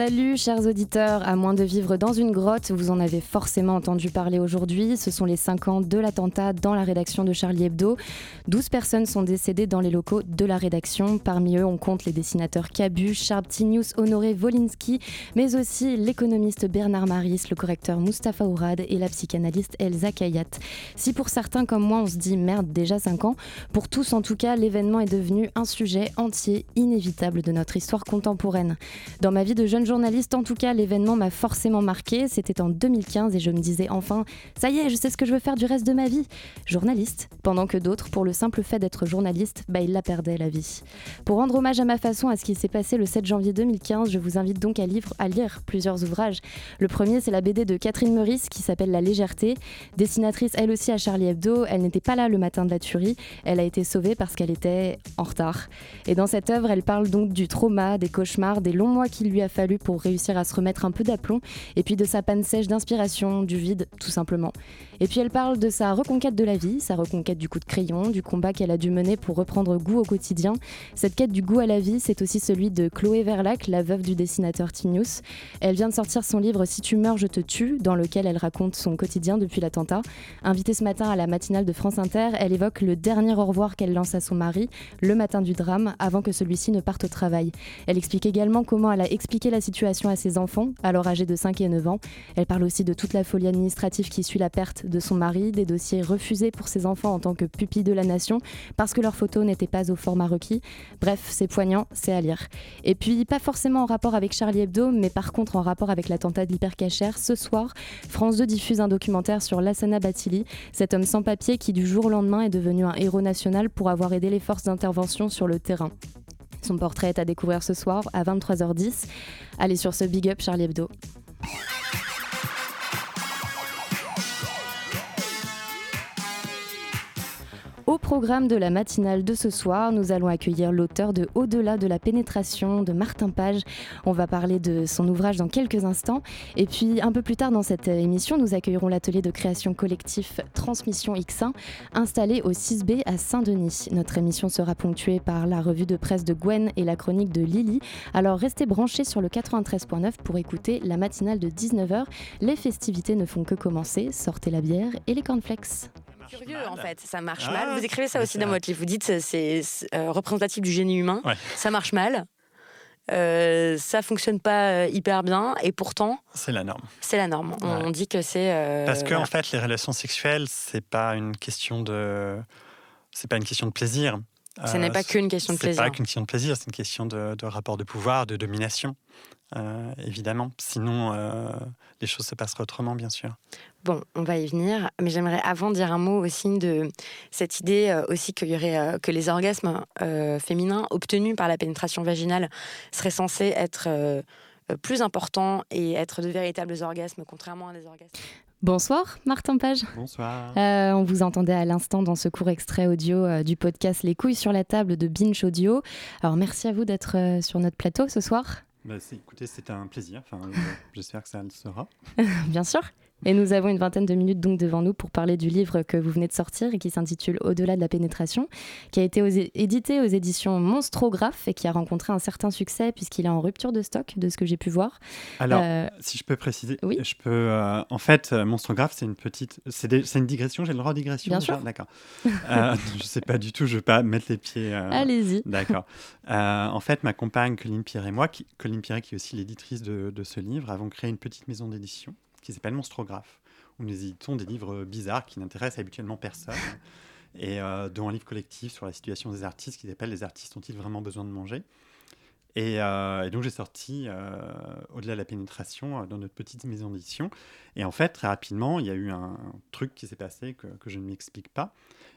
Salut chers auditeurs, à moins de vivre dans une grotte, vous en avez forcément entendu parler aujourd'hui. Ce sont les 5 ans de l'attentat dans la rédaction de Charlie Hebdo. 12 personnes sont décédées dans les locaux de la rédaction. Parmi eux, on compte les dessinateurs Cabu, Tinius, Honoré Wolinski, mais aussi l'économiste Bernard Maris, le correcteur Mustapha Ourad et la psychanalyste Elsa Kayat. Si pour certains comme moi on se dit merde déjà 5 ans, pour tous en tout cas, l'événement est devenu un sujet entier, inévitable de notre histoire contemporaine. Dans ma vie de jeune journaliste, en tout cas, l'événement m'a forcément marqué. C'était en 2015 et je me disais enfin, ça y est, je sais ce que je veux faire du reste de ma vie. Journaliste. Pendant que d'autres, pour le simple fait d'être journaliste, bah, ils la perdaient la vie. Pour rendre hommage à ma façon à ce qui s'est passé le 7 janvier 2015, je vous invite donc à, à lire plusieurs ouvrages. Le premier, c'est la BD de Catherine Meurice qui s'appelle La légèreté. Dessinatrice elle aussi à Charlie Hebdo, elle n'était pas là le matin de la tuerie. Elle a été sauvée parce qu'elle était en retard. Et dans cette œuvre, elle parle donc du trauma, des cauchemars, des longs mois qu'il lui a fallu pour réussir à se remettre un peu d'aplomb, et puis de sa panne sèche d'inspiration, du vide, tout simplement. Et puis elle parle de sa reconquête de la vie, sa reconquête du coup de crayon, du combat qu'elle a dû mener pour reprendre goût au quotidien. Cette quête du goût à la vie, c'est aussi celui de Chloé Verlac, la veuve du dessinateur Tinius. Elle vient de sortir son livre Si tu meurs, je te tue, dans lequel elle raconte son quotidien depuis l'attentat. Invitée ce matin à la matinale de France Inter, elle évoque le dernier au revoir qu'elle lance à son mari, le matin du drame, avant que celui-ci ne parte au travail. Elle explique également comment elle a expliqué la situation à ses enfants, alors âgés de 5 et 9 ans. Elle parle aussi de toute la folie administrative qui suit la perte de son mari, des dossiers refusés pour ses enfants en tant que pupilles de la nation parce que leurs photos n'étaient pas au format requis. Bref, c'est poignant, c'est à lire. Et puis, pas forcément en rapport avec Charlie Hebdo, mais par contre en rapport avec l'attentat de l'hypercachère, ce soir, France 2 diffuse un documentaire sur Lassana Batili, cet homme sans papier qui du jour au lendemain est devenu un héros national pour avoir aidé les forces d'intervention sur le terrain. Son portrait est à découvrir ce soir à 23h10. Allez sur ce big up Charlie Hebdo. Au programme de la matinale de ce soir, nous allons accueillir l'auteur de Au-delà de la pénétration de Martin Page. On va parler de son ouvrage dans quelques instants. Et puis un peu plus tard dans cette émission, nous accueillerons l'atelier de création collectif Transmission X1 installé au 6B à Saint-Denis. Notre émission sera ponctuée par la revue de presse de Gwen et la chronique de Lily. Alors restez branchés sur le 93.9 pour écouter la matinale de 19h. Les festivités ne font que commencer. Sortez la bière et les cornflakes curieux en fait, ça marche mal. Ah, vous écrivez ça aussi dans votre livre. Vous dites c'est euh, représentatif du génie humain. Ça marche mal. Euh, ça fonctionne pas euh, hyper bien et pourtant c'est la norme. C'est la norme. On, dit que c'est euh, parce que en fait les relations sexuelles c'est pas une question de c'est pas une question de plaisir. Ce n'est pas qu'une question de plaisir. C'est pas qu'une question de plaisir, c'est une question de, de, rapport de pouvoir, de domination, évidemment. Sinon, les choses se passeraient autrement, bien sûr. Bon, on va y venir, mais j'aimerais avant dire un mot aussi de cette idée euh, aussi qu'il y aurait euh, que les orgasmes euh, féminins obtenus par la pénétration vaginale seraient censés être plus importants et être de véritables orgasmes, contrairement à des orgasmes. Bonsoir Martin Page. Bonsoir. on vous entendait à l'instant dans ce court extrait audio du podcast Les couilles sur la table de Binge Audio. Alors merci à vous d'être sur notre plateau ce soir. Bah, écoutez, c'était un plaisir. Enfin, J'espère que ça le sera. Bien sûr. Et nous avons une vingtaine de minutes donc devant nous pour parler du livre que vous venez de sortir et qui s'intitule Au-delà de la pénétration, qui a été édité aux éditions Monstrographe et qui a rencontré un certain succès puisqu'il est en rupture de stock, de ce que j'ai pu voir. Alors, euh, si je peux préciser, oui je peux. Euh, en fait, euh, Monstrographe, c'est une petite, c'est une digression. J'ai le droit de digression. Bien sûr. D'accord. euh, je sais pas du tout. Je vais pas mettre les pieds. Allez-y. D'accord. en fait, ma compagne Colline Pierre et moi, qui, Colline Pierre qui est aussi l'éditrice de, de ce livre, avons créé une petite maison d'édition qui s'appelle Monstrographe, où nous éditons des livres bizarres qui n'intéressent habituellement personne, et euh, dont un livre collectif sur la situation des artistes qui s'appelle Les artistes ont-ils vraiment besoin de manger? Euh, et, donc j'ai sorti euh, Au-delà de la pénétration dans notre petite maison d'édition. Et en fait, très rapidement, il y a eu un truc qui s'est passé que, que je ne m'explique pas,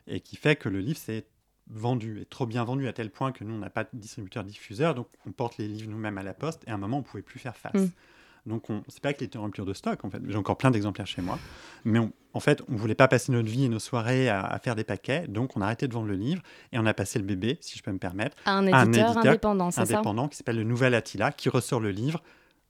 et qui fait que le livre s'est vendu, et trop bien vendu à tel point que nous, on n'a pas de distributeur-diffuseur, donc on porte les livres nous-mêmes à la poste, et à un moment, on ne pouvait plus faire face. Mm. Donc, c'est pas qu'il était en rupture de stock, en fait. J'ai encore plein d'exemplaires chez moi. Mais en fait, on voulait pas passer notre vie et nos soirées à, faire des paquets. Donc, on a arrêté de vendre le livre et on a passé le bébé, si je peux me permettre, à un éditeur, indépendant, c'est ça Indépendant, qui s'appelle le Nouvel Attila, qui ressort le livre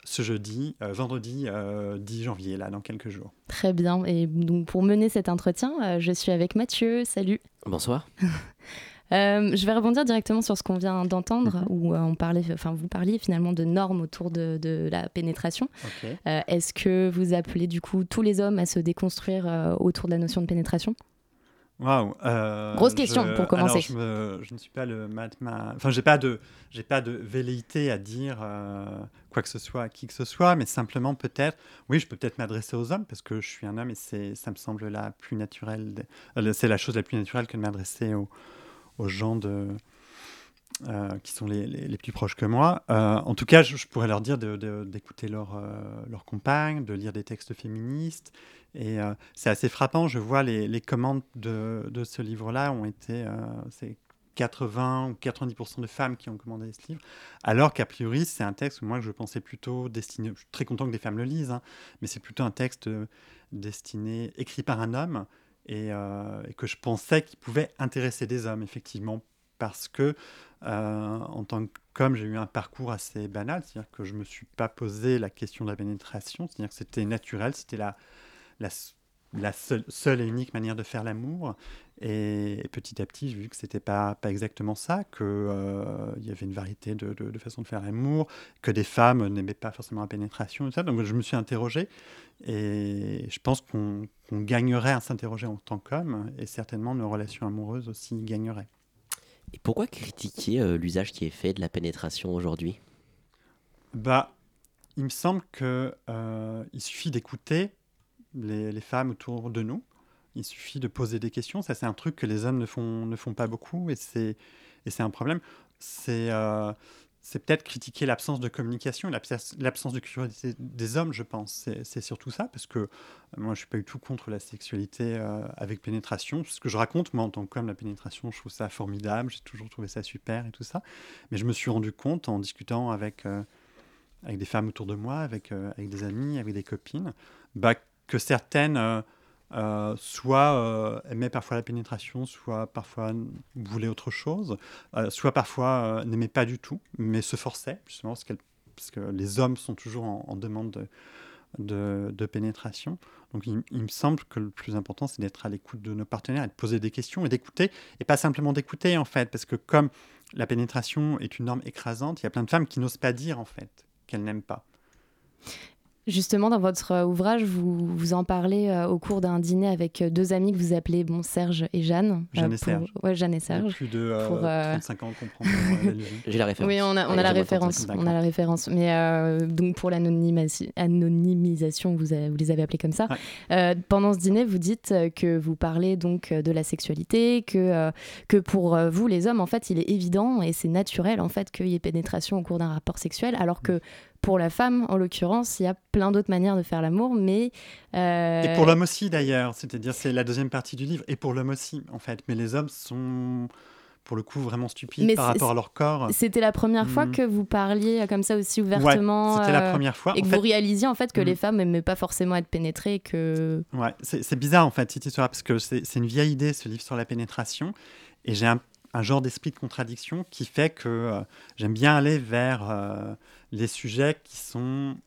ce jeudi, euh, vendredi 10 euh, janvier, là, dans quelques jours. Très bien. Et donc, pour mener cet entretien, euh, je suis avec Mathieu. Salut. Bonsoir. Euh, je vais rebondir directement sur ce qu'on vient d'entendre, mhm. où euh, on parlait, enfin vous parliez finalement de normes autour de, la pénétration. Euh, est-ce que vous appelez du coup tous les hommes à se déconstruire autour de la notion de pénétration? Waouh Grosse question pour commencer. je, ne suis pas le matma... Enfin, j'ai pas de, j'ai pas de velléité à dire quoi que ce soit à qui que ce soit, mais simplement peut-être, oui, je peux peut-être m'adresser aux hommes parce que je suis un homme et c'est, ça me semble la plus naturelle, c'est la chose la plus naturelle que de m'adresser aux aux gens euh, qui sont les, plus proches que moi. Euh, en tout cas, je, pourrais leur dire d'écouter leur, euh, compagne, de lire des textes féministes. Et c'est assez frappant, je vois les, les commandes de, de ce livre-là ont été... c'est 80 ou 90% de femmes qui ont commandé ce livre, alors qu'a priori, c'est un texte, moi, que je pensais plutôt destiné... Je suis très content que des femmes le lisent, hein, mais c'est plutôt un texte destiné, écrit par un homme, euh, et, que je pensais qu'il pouvait intéresser des hommes, effectivement, parce que euh, en tant qu'homme, j'ai eu un parcours assez banal, c'est-à-dire que je ne me suis pas posé la question de la pénétration, c'est-à-dire que c'était naturel, c'était la, seule, et unique manière de faire l'amour. Et, petit à petit, j'ai vu que c'était pas, pas exactement ça, qu'il euh, y avait une variété de, de, façons de faire l'amour, que des femmes n'aimaient pas forcément la pénétration, et ça. Donc je me suis interrogé, et je pense qu'on gagnerait à s'interroger en tant qu'homme, et certainement nos relations amoureuses aussi gagneraient. Et pourquoi critiquer euh, l'usage qui est fait de la pénétration aujourd'hui? Bah, il me semble qu'il euh, suffit d'écouter les, les, femmes autour de nous. Il suffit de poser des questions. Ça, c'est un truc que les hommes ne font, ne font pas beaucoup, et c'est un problème. C'est euh, c'est peut-être critiquer l'absence de communication, l'absence de curiosité des hommes, je pense. C'est surtout ça, parce que euh, moi, je ne suis pas du tout contre la sexualité euh, avec pénétration. Ce que je raconte, moi, en tant qu'homme, la pénétration, je trouve ça formidable, j'ai toujours trouvé ça super et tout ça. Mais je me suis rendu compte en discutant avec, avec des femmes autour de moi, avec, avec des amis, avec des copines, bah, que certaines euh, soit euh, aimait parfois la pénétration, soit parfois voulait autre chose, euh, soit parfois n'aimait pas du tout, mais se forçait, justement, parce, que les hommes sont toujours en, demande de, pénétration. Donc il, me semble que le plus important, c'est d'être à l'écoute de nos partenaires et de poser des questions et d'écouter, et pas simplement d'écouter, en fait, parce que comme la pénétration est une norme écrasante, il y a plein de femmes qui n'osent pas dire, en fait, qu'elles n'aiment pas. Justement, dans votre euh, ouvrage, vous, vous en parlez euh, au cours d'un dîner avec euh, deux amis que vous appelez bon, Serge et Jeanne. Jeanne et Serge. Ouais, Jeanne et Serge. plus de 35 ans qu'on prend J'ai la référence. Oui, on a, on a la référence. On a la référence. Mais donc pour l'anonymisation, vous, vous les avez appelés comme ça. pendant ce dîner, vous dites que vous parlez donc de la sexualité, que, que pour vous, les hommes, en fait, il est évident et c'est naturel en fait qu'il y ait pénétration au cours d'un rapport sexuel, alors que pour la femme, en l'occurrence, il y a plein d'autres manières de faire l'amour, mais... Euh, et pour l'homme aussi, d'ailleurs. C'est-à-dire, c'est la deuxième partie du livre. Et pour l'homme aussi, en fait. Mais les hommes sont pour le coup vraiment stupides par rapport à leur corps. C'était la première fois hmm. que vous parliez comme ça aussi ouvertement. Ouais, c'était la euh, première fois. Et que vous réalisiez en fait que hmm. les femmes n'aimaient pas forcément être pénétrées. Que... Ouais, c'est bizarre en fait cette histoire parce que c'est une vieille idée ce livre sur la pénétration. Et j'ai un, un, genre d'esprit de contradiction qui fait que euh, j'aime bien aller vers les sujets qui sont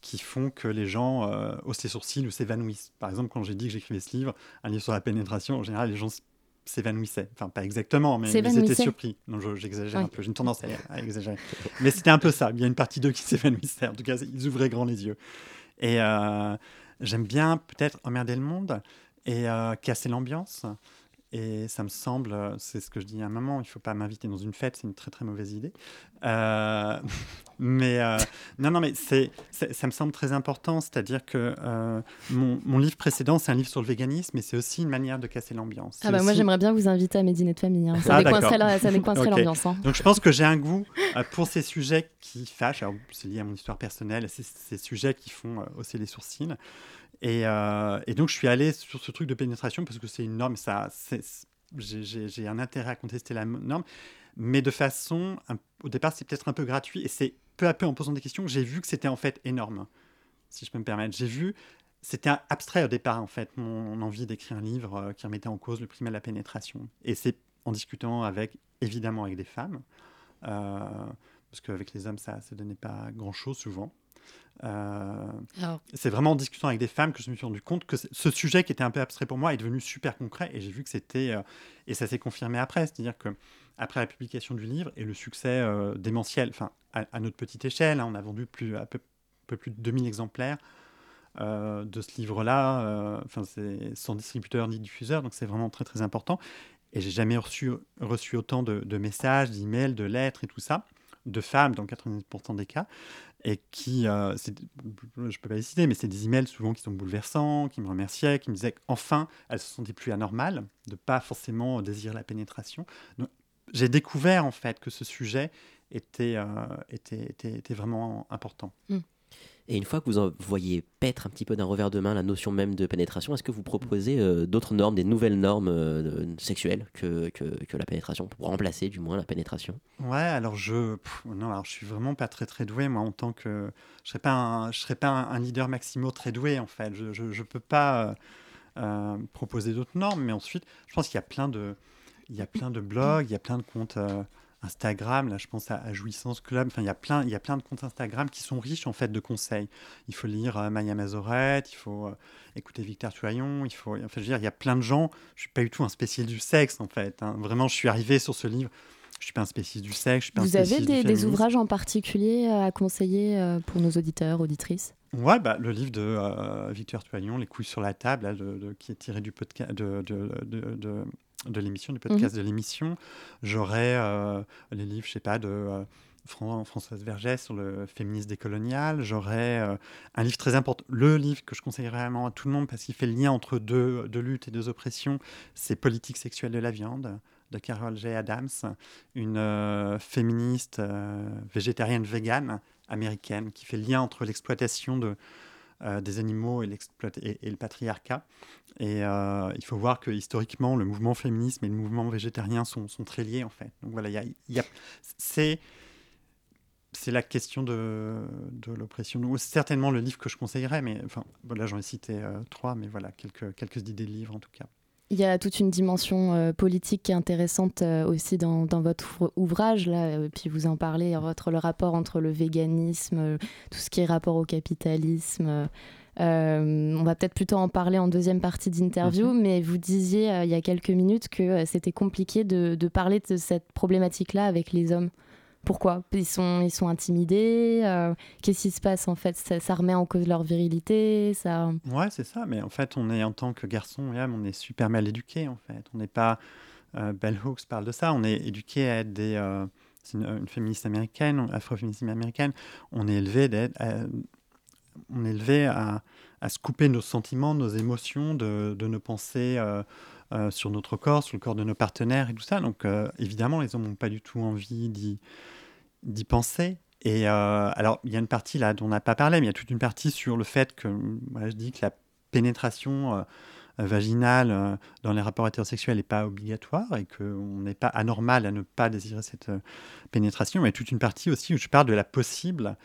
qui font que les gens euh, haussent les sourcils ou s'évanouissent. Par exemple, quand j'ai dit que j'écrivais ce livre, un livre sur la pénétration, en général, les gens s'évanouissaient. Enfin, pas exactement, mais ils étaient surpris. Non, j'exagère un peu, j'ai une tendance à, exagérer. mais c'était un peu ça. Il y a une partie d'eux qui s'évanouissaient. En tout cas, ils ouvraient grand les yeux. Et euh, j'aime bien peut-être emmerder le monde et euh, casser l'ambiance. Et ça me semble, euh, c'est ce que je dis à un moment, il ne faut pas m'inviter dans une fête, c'est une très très mauvaise idée. Euh, mais euh, non, non, mais c'est, ça me semble très important, c'est-à-dire que mon, mon, livre précédent, c'est un livre sur le véganisme, mais c'est aussi une manière de casser l'ambiance. Ah bah moi j'aimerais bien vous inviter à mes dîners de famille, hein. ça, ah, décoincerait ça décoincerait l'ambiance. Hein. Donc je pense que j'ai un goût pour ces sujets qui fâchent, alors c'est lié à mon histoire personnelle, ces sujets qui font hausser les sourcils. Euh, et, donc, je suis allé sur ce truc de pénétration parce que c'est une norme, ça, j'ai un intérêt à contester la norme, mais de façon, au départ, c'est peut-être un peu gratuit et c'est peu à peu, en posant des questions, j'ai vu que c'était en fait énorme, si je peux me permettre. J'ai vu, c'était abstrait au départ, en fait, mon, envie d'écrire un livre euh, qui remettait en cause le primat de la pénétration. Et c'est en discutant avec, évidemment, avec des femmes, euh, parce qu'avec les hommes, ça ne donnait pas grand-chose souvent. Euh, c'est vraiment en discutant avec des femmes que je me suis rendu compte que ce sujet qui était un peu abstrait pour moi est devenu super concret et j'ai vu que c'était et ça s'est confirmé après, c'est-à-dire que après la publication du livre et le succès euh, démentiel, enfin à, notre petite échelle, hein, on a vendu plus, un peu, plus de 2000 exemplaires euh, de ce livre-là. Euh, enfin, c'est sans distributeur ni diffuseur, donc c'est vraiment très très important. Et j'ai jamais reçu, reçu autant de, messages, d'emails, de lettres et tout ça, de femmes dans 90% des cas, et qui, je ne peux pas les citer, mais c'est des emails souvent qui sont bouleversants, qui me remerciaient, qui me disaient qu'enfin, elles se sentaient plus anormales, de pas forcément désirer la pénétration. Donc, j'ai découvert en fait que ce sujet était, euh, était, était, vraiment important. Hmm. Et une fois que vous en voyez paître un petit peu d'un revers de main la notion même de pénétration, est-ce que vous proposez euh, d'autres normes, des nouvelles normes euh, sexuelles que, que, la pénétration, pour remplacer du moins la pénétration? Ouais, alors je, non, alors je suis vraiment pas très très doué moi en tant que, je serais pas un, je serais pas un, leader maximo très doué en fait. Je je, peux pas proposer d'autres normes, mais ensuite, je pense qu'il y a plein de il y a plein de blogs, il y a plein de comptes euh, Instagram. Là, je pense à, Jouissance Club. Enfin, il y a plein, il y a plein de comptes Instagram qui sont riches en fait de conseils. Il faut lire euh, Maya Mazorette, il faut euh, écouter Victor Tuaillon. Il faut, enfin, je veux dire, il y a plein de gens. Je suis pas du tout un spécialiste du sexe en fait. Hein. Vraiment, je suis arrivé sur ce livre. Je suis pas un spécialiste du sexe. Je suis pas Vous avez des, des, ouvrages en particulier à conseiller pour nos auditeurs, auditrices? Ouais, bah, le livre de Victor Tuaillon, Les couilles sur la table, qui est tiré du podcast de, de, de, l'émission, du podcast mhm. de l'émission. J'aurais euh, les livres, je sais pas, de euh, Françoise Vergès sur le féminisme décolonial. J'aurais euh, un livre très important, le livre que je conseillerais vraiment à tout le monde parce qu'il fait le lien entre deux, deux luttes et deux oppressions, c'est Politique sexuelle de la viande de Carol J. Adams, une féministe végétarienne végane américaine qui fait le lien entre l'exploitation de euh, des animaux et, et, et, le patriarcat. Et euh, il faut voir que historiquement, le mouvement féminisme et le mouvement végétarien sont, sont très liés, en fait. Donc voilà, y a, c'est c'est la question de, de l'oppression. Certainement le livre que je conseillerais, mais enfin, voilà, j'en ai cité euh, trois, mais voilà, quelques, quelques idées de livres en tout cas. Il y a toute une dimension euh, politique qui est intéressante euh, aussi dans, dans, votre ouvrage, là, euh, puis vous en parlez, votre, le rapport entre le véganisme, tout ce qui est rapport au capitalisme. on va peut-être plutôt en parler en deuxième partie d'interview, mais vous disiez il y a quelques minutes que c'était compliqué de, de, parler de cette problématique-là avec les hommes. Pourquoi ils sont, ils sont intimidés euh, Qu'est-ce qui se passe en fait ça, remet en cause leur virilité ça... Ouais, c'est ça. Mais en fait, on est en tant que garçon on est super mal éduqués en fait. On n'est pas. Euh, Bell Hooks parle de ça. On est éduqué à être des. Euh, une, féministe américaine, afro-féministe américaine. On est élevé d'être. on est élevé à, à, se couper nos sentiments, nos émotions, de, de nos pensées. Sur notre corps, sur le corps de nos partenaires et tout ça. Donc évidemment, les hommes n'ont pas du tout envie d'y penser. Et euh, alors, il y a une partie là dont on n'a pas parlé, mais il y a toute une partie sur le fait que je dis que la pénétration euh, vaginale euh, dans les rapports hétérosexuels n'est pas obligatoire et qu'on n'est pas anormal à ne pas désirer cette pénétration. Mais toute une partie aussi où je parle de la possible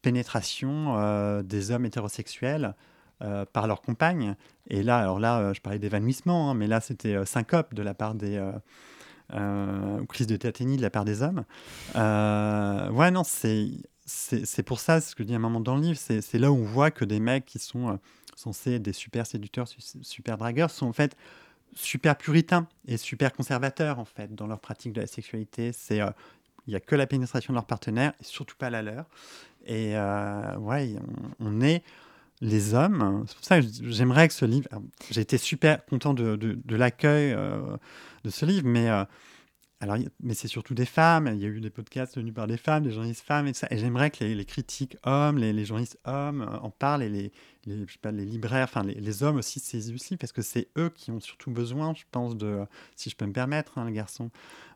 pénétration des hommes hétérosexuels par leurs compagnes. Et là, alors là, je parlais d'évanouissement, hein, mais là, c'était syncope de la part des euh, ou crise de tétanie de la part des hommes. Euh, ouais, non, c'est, pour ça, ce que je dis à un moment dans le livre, c'est, là où on voit que des mecs qui sont euh, censés être des super séducteurs, super dragueurs, sont en fait super puritains et super conservateurs en fait dans leur pratique de la sexualité. C'est il n'y a que la pénétration de leur partenaire et surtout pas la leur. Et ouais, on, est les hommes. C'est pour ça que j'aimerais que ce livre. J'ai été super content de, l'accueil de ce livre, mais, euh, alors, mais c'est surtout des femmes. Il y a eu des podcasts tenus par des femmes, des journalistes femmes et ça. Et j'aimerais que les, critiques hommes, les, journalistes hommes euh, en parlent et les, les, je sais pas, les libraires, enfin les, hommes aussi saisissent aussi, parce que c'est eux qui ont surtout besoin, je pense, de, si je peux me permettre, hein, le garçon,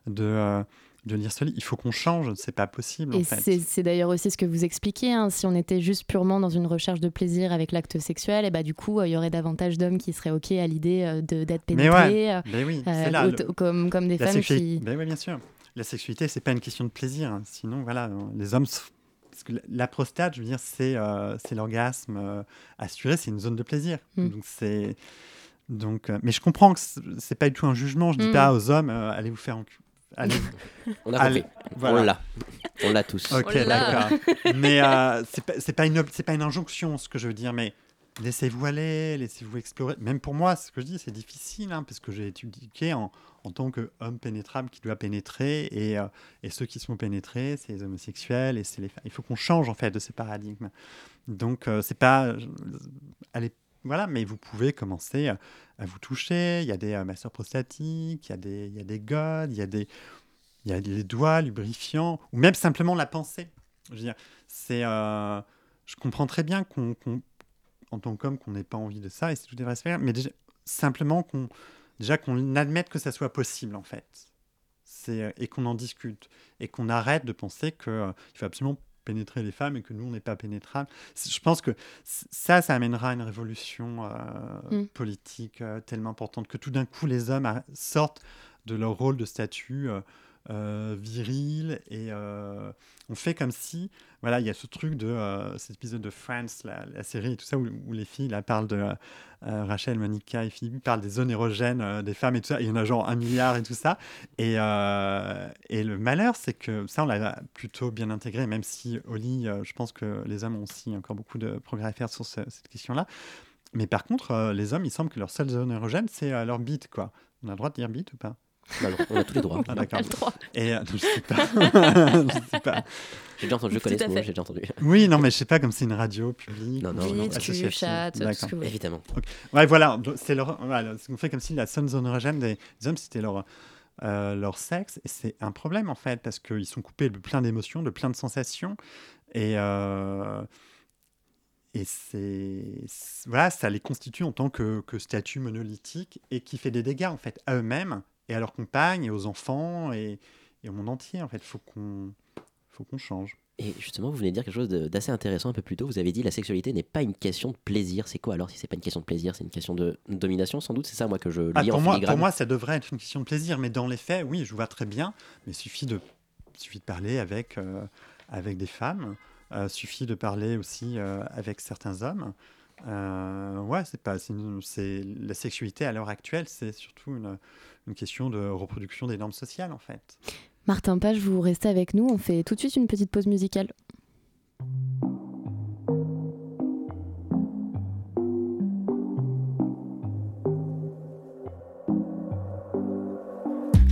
de, euh, de lire ce livre. Il faut qu'on change, c'est pas possible. Et en fait. c'est d'ailleurs aussi ce que vous expliquez. Hein. Si on était juste purement dans une recherche de plaisir avec l'acte sexuel, et bah, du coup, euh, il y aurait davantage d'hommes qui seraient OK à l'idée euh, d'être pénétrés. Euh, mais oui, comme, comme des femmes qui. Ben oui, bien sûr. La sexualité, c'est pas une question de plaisir. Hein. Sinon, voilà, les hommes parce que la prostate, je veux dire, c'est euh, l'orgasme assuré, c'est une zone de plaisir. Mm. Donc c'est donc, mais je comprends que c'est pas du tout un jugement. Je dis Mm. pas aux hommes, allez vous faire en Allez, On a allez, voilà. On l'a. On l'a tous. Ok, d'accord. mais euh, c'est pas, une pas injonction, ce que je veux dire. Mais laissez-vous aller, laissez-vous explorer. Même pour moi, ce que je dis, c'est difficile, hein, parce que j'ai étudié en, en tant qu'homme pénétrable qui doit pénétrer, et, euh, et ceux qui sont pénétrés, c'est les homosexuels, et c'est les femmes. Il faut qu'on change en fait de ces paradigmes. Donc euh, c'est pas, allez, voilà, mais vous pouvez commencer à, à vous toucher. Il y a des euh, masseurs prostatiques, il y a des, il y a des godes, il y a des il y a les doigts lubrifiants, ou même simplement la pensée. Je veux dire, c'est, euh, je comprends très bien qu'on, qu'on- en tant qu'homme, qu'on n'ait pas envie de ça, et c'est tout devrait se faire, mais simplement qu'on, déjà qu'on admette que ça soit possible, en fait. C'est, euh, et qu'on en discute, et qu'on arrête de penser qu'il faut absolument pénétrer les femmes et que nous, on n'est pas pénétrables. Je pense que ça, ça amènera une révolution euh, Mm. politique euh, tellement importante que tout d'un coup, les hommes a- sortent de leur rôle de statut euh, viril et euh, on fait comme si, voilà, il y a ce truc de euh, cet épisode de Friends, la, série et tout ça, où, les filles là, parlent de euh, Rachel, Monica et Phoebe parlent des zones érogènes euh, des femmes et tout ça, il y en a genre un milliard et tout ça. Et, euh, et le malheur, c'est que ça, on l'a plutôt bien intégré, même si Oli, euh, je pense que les hommes ont aussi encore beaucoup de progrès à faire sur ce- cette question-là. Mais par contre, euh, les hommes, il semble que leur seule zone érogène, c'est euh, leur bite, quoi. On a le droit de dire bite ou pas? Bah on a tous les droits. Ah, d'accord. Et euh, je sais pas. je sais pas. J'ai déjà entendu, je connais ce mot, j'ai déjà entendu. Oui, non, mais je sais pas comme c'est une radio publique. Non, non, ou une non, tu chat, tout ce que vous. Évidemment. Ouais, voilà. C'est leur. Voilà, on fait comme si la seule zone érogène des, des hommes, c'était leur. euh, leur sexe et c'est un problème en fait parce qu'ils sont coupés de plein d'émotions de plein de sensations et euh, et c'est c'est- voilà ça les constitue en tant que, que statut monolithique et qui fait des dégâts en fait à eux-mêmes et à leurs compagnes et aux enfants et, et au monde entier en fait faut qu'on faut qu'on change Et justement, vous venez de dire quelque chose d'assez intéressant un peu plus tôt. Vous avez dit la sexualité n'est pas une question de plaisir. C'est quoi alors si c'est pas une question de plaisir C'est une question de domination sans doute? C'est ça moi que je lis Ah, en pour, moi, filigrane. pour moi, ça devrait être une question de plaisir, mais dans les faits, oui, je vois très bien, mais il suffit de, suffit de parler avec, euh, avec des femmes, euh, suffit de parler aussi euh, avec certains hommes. Euh, ouais, c'est pas, c'est la sexualité à l'heure actuelle, c'est surtout une, une question de reproduction des normes sociales, en fait. Martin Page, vous restez avec nous. On fait tout de suite une petite pause musicale.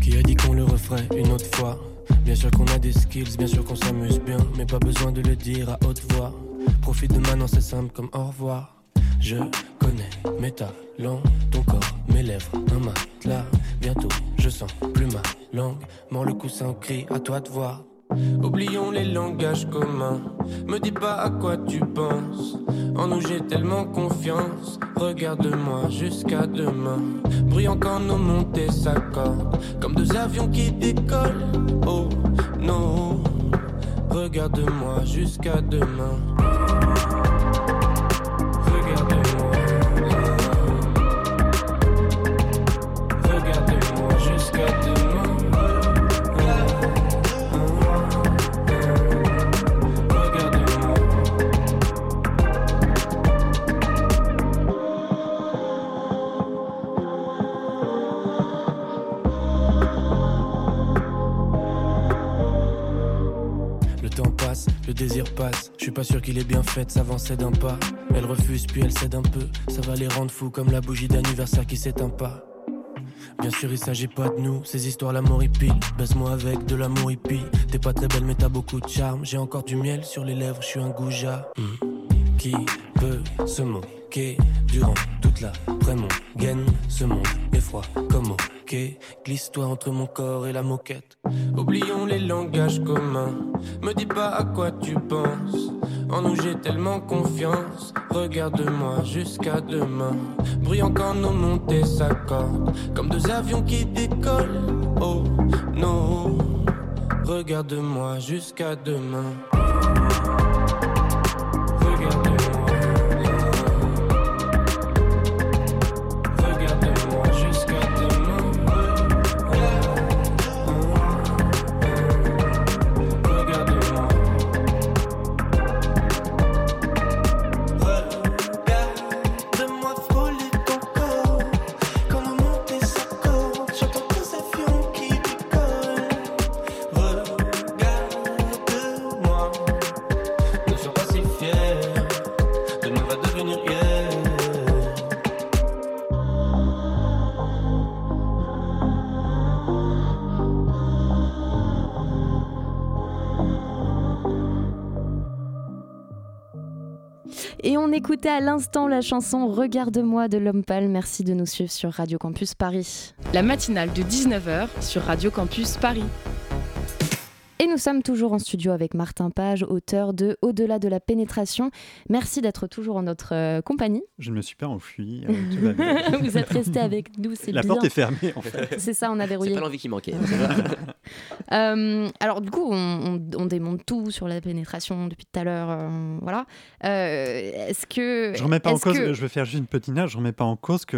Qui a dit qu'on le referait une autre fois? Bien sûr qu'on a des skills, bien sûr qu'on s'amuse bien, mais pas besoin de le dire à haute voix. Profite de maintenant, c'est simple comme au revoir. Je connais mes talents, ton corps, mes lèvres, un matelas. Bientôt, je sens plus ma langue. Mort le coussin, crie à toi de voir. Oublions les langages communs. Me dis pas à quoi tu penses. En nous j'ai tellement confiance. Regarde-moi jusqu'à demain. Bruyant quand nos montées s'accordent. Comme deux avions qui décollent. Oh non. Regarde-moi jusqu'à demain. Passe. Je suis pas sûr qu'il est bien fait s'avancer d'un pas. Elle refuse, puis elle cède un peu. Ça va les rendre fous comme la bougie d'anniversaire qui s'éteint pas. Bien sûr, il s'agit pas de nous, ces histoires l'amour hippie. Baisse-moi avec de l'amour hippie. T'es pas très belle, mais t'as beaucoup de charme. J'ai encore du miel sur les lèvres, je suis un goujat. Hmm. Qui peut se moquer? Durant toute la mon gaine Ce monde est froid comme ok. Glisse-toi entre mon corps et la moquette. Oublions les langages communs. Me dis pas à quoi tu penses. En nous j'ai tellement confiance. Regarde-moi jusqu'à demain. Brillant quand nos montées s'accordent. Comme deux avions qui décollent. Oh non. Regarde-moi jusqu'à demain. Écoutait à l'instant la chanson Regarde-moi de l'homme pâle. Merci de nous suivre sur Radio Campus Paris. La matinale de 19h sur Radio Campus Paris. Et nous sommes toujours en studio avec Martin Page, auteur de Au-delà de la pénétration. Merci d'être toujours en notre euh, compagnie. Je ne me suis pas enfui. euh, tout va bien. Vous êtes resté avec nous, c'est La bien. porte est fermée en fait. C'est ça, on a C'est verrouillé. pas l'envie qui manquait. Euh, alors du coup, on, on- on démonte tout sur la pénétration depuis tout à l'heure. euh, voilà. Euh, Est-ce que Je remets pas en cause, que- je vais faire juste une petite note, je remets pas en cause qu'il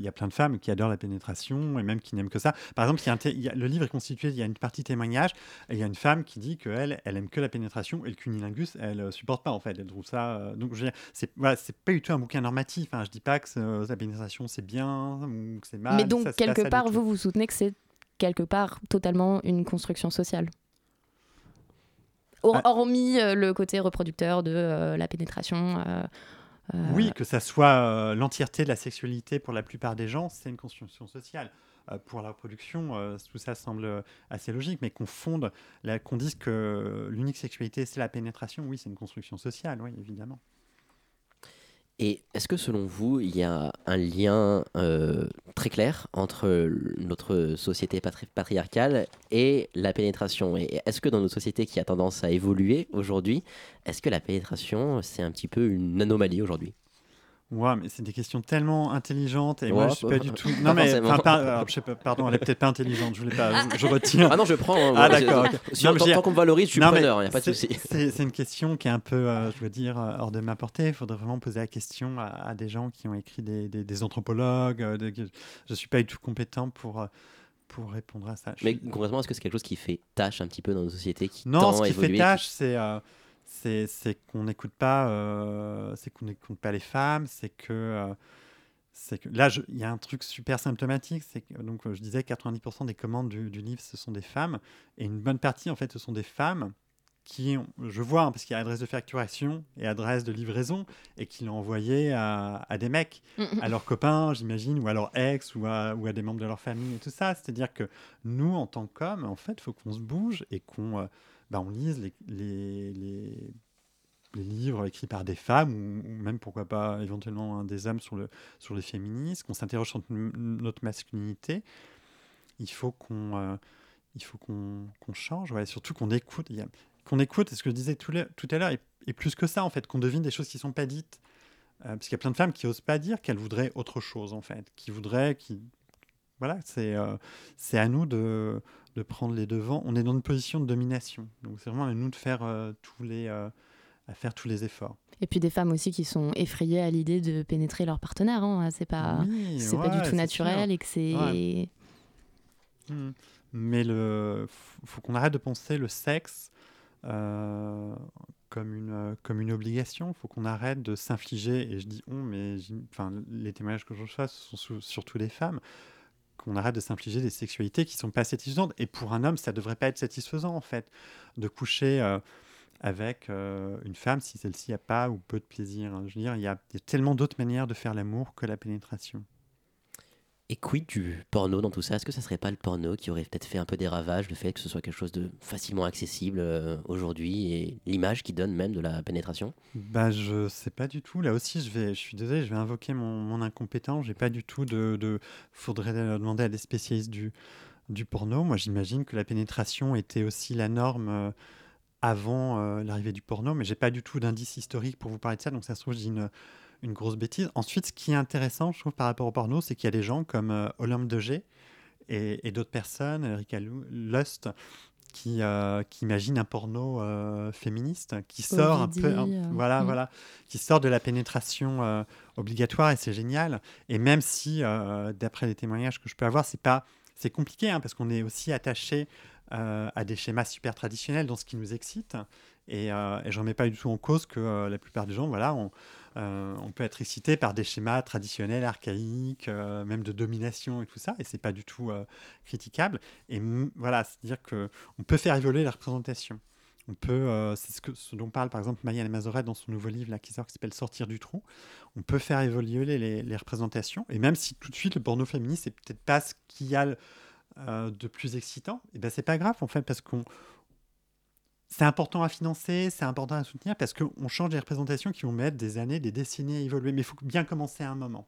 y a plein de femmes qui adorent la pénétration et même qui n'aiment que ça. Par exemple, il y a un té- il y a- le livre est constitué, il y a une partie témoignage, et il y a une femme qui dit qu'elle, elle aime que la pénétration et le cunilingus, elle euh, supporte pas en fait, elle trouve ça. euh, donc, je veux dire, c'est voilà, c'est pas du tout un bouquin normatif. Hein. Je dis pas que euh, la pénétration c'est bien ou que c'est mal. Mais donc ça, quelque part, vous vous soutenez que c'est quelque part totalement une construction sociale? Ah. Hormis euh, le côté reproducteur de la pénétration. Oui, que ça soit l'entièreté de la sexualité pour la plupart des gens, c'est une construction sociale. Euh, pour la reproduction, euh, tout ça semble euh, assez logique, mais qu'on fonde, qu'on dise que l'unique sexualité c'est la pénétration, oui, c'est une construction sociale, oui, évidemment. Et est-ce que selon vous, il y a un lien très clair entre notre société patri- patriarcale et la pénétration? Et est-ce que dans notre société qui a tendance à évoluer aujourd'hui, est-ce que la pénétration, c'est un petit peu une anomalie aujourd'hui? Ouais, mais c'est des questions tellement intelligentes et moi Ouais, je suis pas- du tout. Non mais forcément. enfin, par- alors, je sais pas, pardon, elle est peut-être pas intelligente. Je voulais pas. Je retire. Ah non, je prends. hein, Ah moi, d'accord. si- Non, mais tant- qu'on me valorise, je suis Non, preneur, y a pas de souci. C'est une question qui est un peu, euh, je veux dire, euh, hors de ma portée. Il faudrait vraiment poser la question à, à des gens qui ont écrit des, des- des anthropologues. euh, des- je suis pas du tout compétent pour. euh, pour répondre à ça. Je Mais suis- concrètement, est-ce que c'est quelque chose qui fait tâche un petit peu dans notre société qui Non, tend ce à qui évoluer fait qui- tâche, c'est euh, c'est qu'on n'écoute pas, euh, c'est qu'on n'écoute pas les femmes, c'est que euh, c'est que là, il y a un truc super symptomatique, c'est que donc je disais 90% des commandes du, du livre, ce sont des femmes, et une bonne partie en fait, ce sont des femmes qui, ont- je vois, hein, parce qu'il y a adresse de facturation et adresse de livraison, et qui l'ont envoyé à, à des mecs, à leurs copains, j'imagine, ou à leurs ex, ou à, ou à des membres de leur famille, et tout ça. C'est-à-dire que nous, en tant qu'hommes, en fait, il faut qu'on se bouge et qu'on euh, bah, on lise les, les, les, les livres écrits par des femmes, ou, même, pourquoi pas, éventuellement, un des hommes sur le, sur le féminisme, qu'on s'interroge sur notre, masculinité. Il faut qu'on... euh, qu'on change, ouais, surtout qu'on écoute. Qu'on écoute, ce que je disais tout, à l'heure, et, et plus que ça, en fait, qu'on devine des choses qui ne sont pas dites. Euh, parce qu'il y a plein de femmes qui n'osent pas dire qu'elles voudraient autre chose, en fait. Qui voudraient. Qui... Voilà, c'est euh, c'est à nous de, de prendre les devants. On est dans une position de domination. Donc, c'est vraiment à nous de faire, euh, tous, les, euh, à faire tous les efforts. Et puis des femmes aussi qui sont effrayées à l'idée de pénétrer leur partenaire. hein. C'est pas, Oui, c'est pas du tout naturel sûr. et que c'est. Ouais. Mm. Mais le faut qu'on arrête de penser le sexe euh, comme une comme une obligation. Faut qu'on arrête de s'infliger. Et je dis on, mais enfin les témoignages que je reçois ce sont surtout des femmes. Qu'on arrête de s'infliger des sexualités qui sont pas satisfaisantes. Et pour un homme, ça devrait pas être satisfaisant en fait de coucher. euh, avec euh, une femme si celle-ci a pas ou peu de plaisir. hein. Je veux dire, il y a, il y a tellement d'autres manières de faire l'amour que la pénétration. Et quid du porno dans tout ça? Est-ce que ça serait pas le porno qui aurait peut-être fait un peu des ravages, le fait que ce soit quelque chose de facilement accessible euh, aujourd'hui et l'image qui donne même de la pénétration? Bah, je sais pas du tout. Là aussi, je vais, je suis désolé, je vais invoquer mon, mon incompétence. J'ai pas du tout de, de. Faudrait demander à des spécialistes du, du porno. Moi, j'imagine que la pénétration était aussi la norme euh, avant euh, l'arrivée du porno, mais j'ai pas du tout d'indice historique pour vous parler de ça. Donc, ça se trouve, je dis une, une grosse bêtise. Ensuite, ce qui est intéressant, je trouve, par rapport au porno, c'est qu'il y a des gens comme euh, Olympe de G et, et d'autres personnes, Erika Lu- Lust, qui, euh, qui imaginent un porno euh, féministe qui sort un peu, un- euh, voilà, voilà, qui sort de la pénétration obligatoire et c'est génial. Et même si, d'après les témoignages que je peux avoir, c'est pas, c'est compliqué hein, parce qu'on est aussi attaché à des schémas super traditionnels dans ce qui nous excite. Et, euh, je remets pas du tout en cause que euh, la plupart des gens, voilà, on, euh, peut être excité par des schémas traditionnels, archaïques, même de domination et tout ça, et c'est pas du tout critiquable. Et voilà, c'est-à-dire que on peut faire évoluer la représentation. On peut, c'est ce, dont parle par exemple Maya Mazoret dans son nouveau livre là, qui s'appelle Sortir du trou. On peut faire évoluer les, représentations, et même si tout de suite le porno féministe c'est peut-être pas ce qu'il y a de plus excitant, et ben c'est pas grave en fait parce qu'on c'est important à financer, c'est important à soutenir parce qu'on change des représentations qui vont mettre des années, des décennies à évoluer. Mais il faut bien commencer à un moment.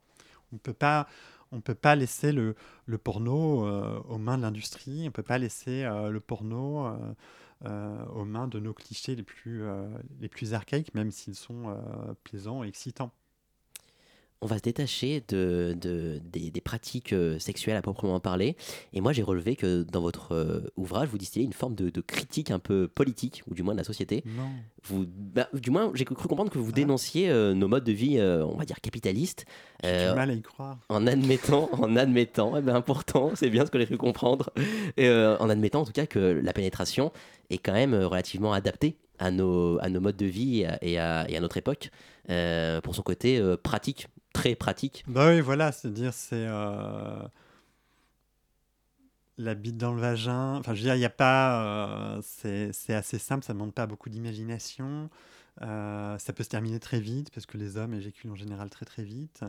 On peut pas, on peut pas laisser le, porno euh, aux mains de l'industrie. On peut pas laisser euh, le porno euh, aux mains de nos clichés les plus, les plus archaïques, même s'ils sont plaisants et excitants on va se détacher de, des, pratiques euh, sexuelles à proprement parler. Et moi, j'ai relevé que dans votre euh, ouvrage, vous distillez une forme de, critique un peu politique, ou du moins de la société. Non. Vous, bah, du moins, j'ai cru comprendre que vous ah. dénonciez euh, nos modes de vie, on va dire capitalistes. J'ai du mal à y croire. En admettant, en admettant, eh ben, important, c'est bien ce que j'ai cru comprendre, en admettant en tout cas que la pénétration est quand même relativement adaptée à nos, à nos modes de vie et à, et à notre époque, pour son côté pratique très pratique. Bah oui, voilà, c'est-à-dire c'est euh, la bite dans le vagin. Enfin, je veux dire, il n'y a pas. Euh, c'est assez simple, ça ne demande pas beaucoup d'imagination. Euh, ça peut se terminer très vite parce que les hommes éjaculent en général très très vite.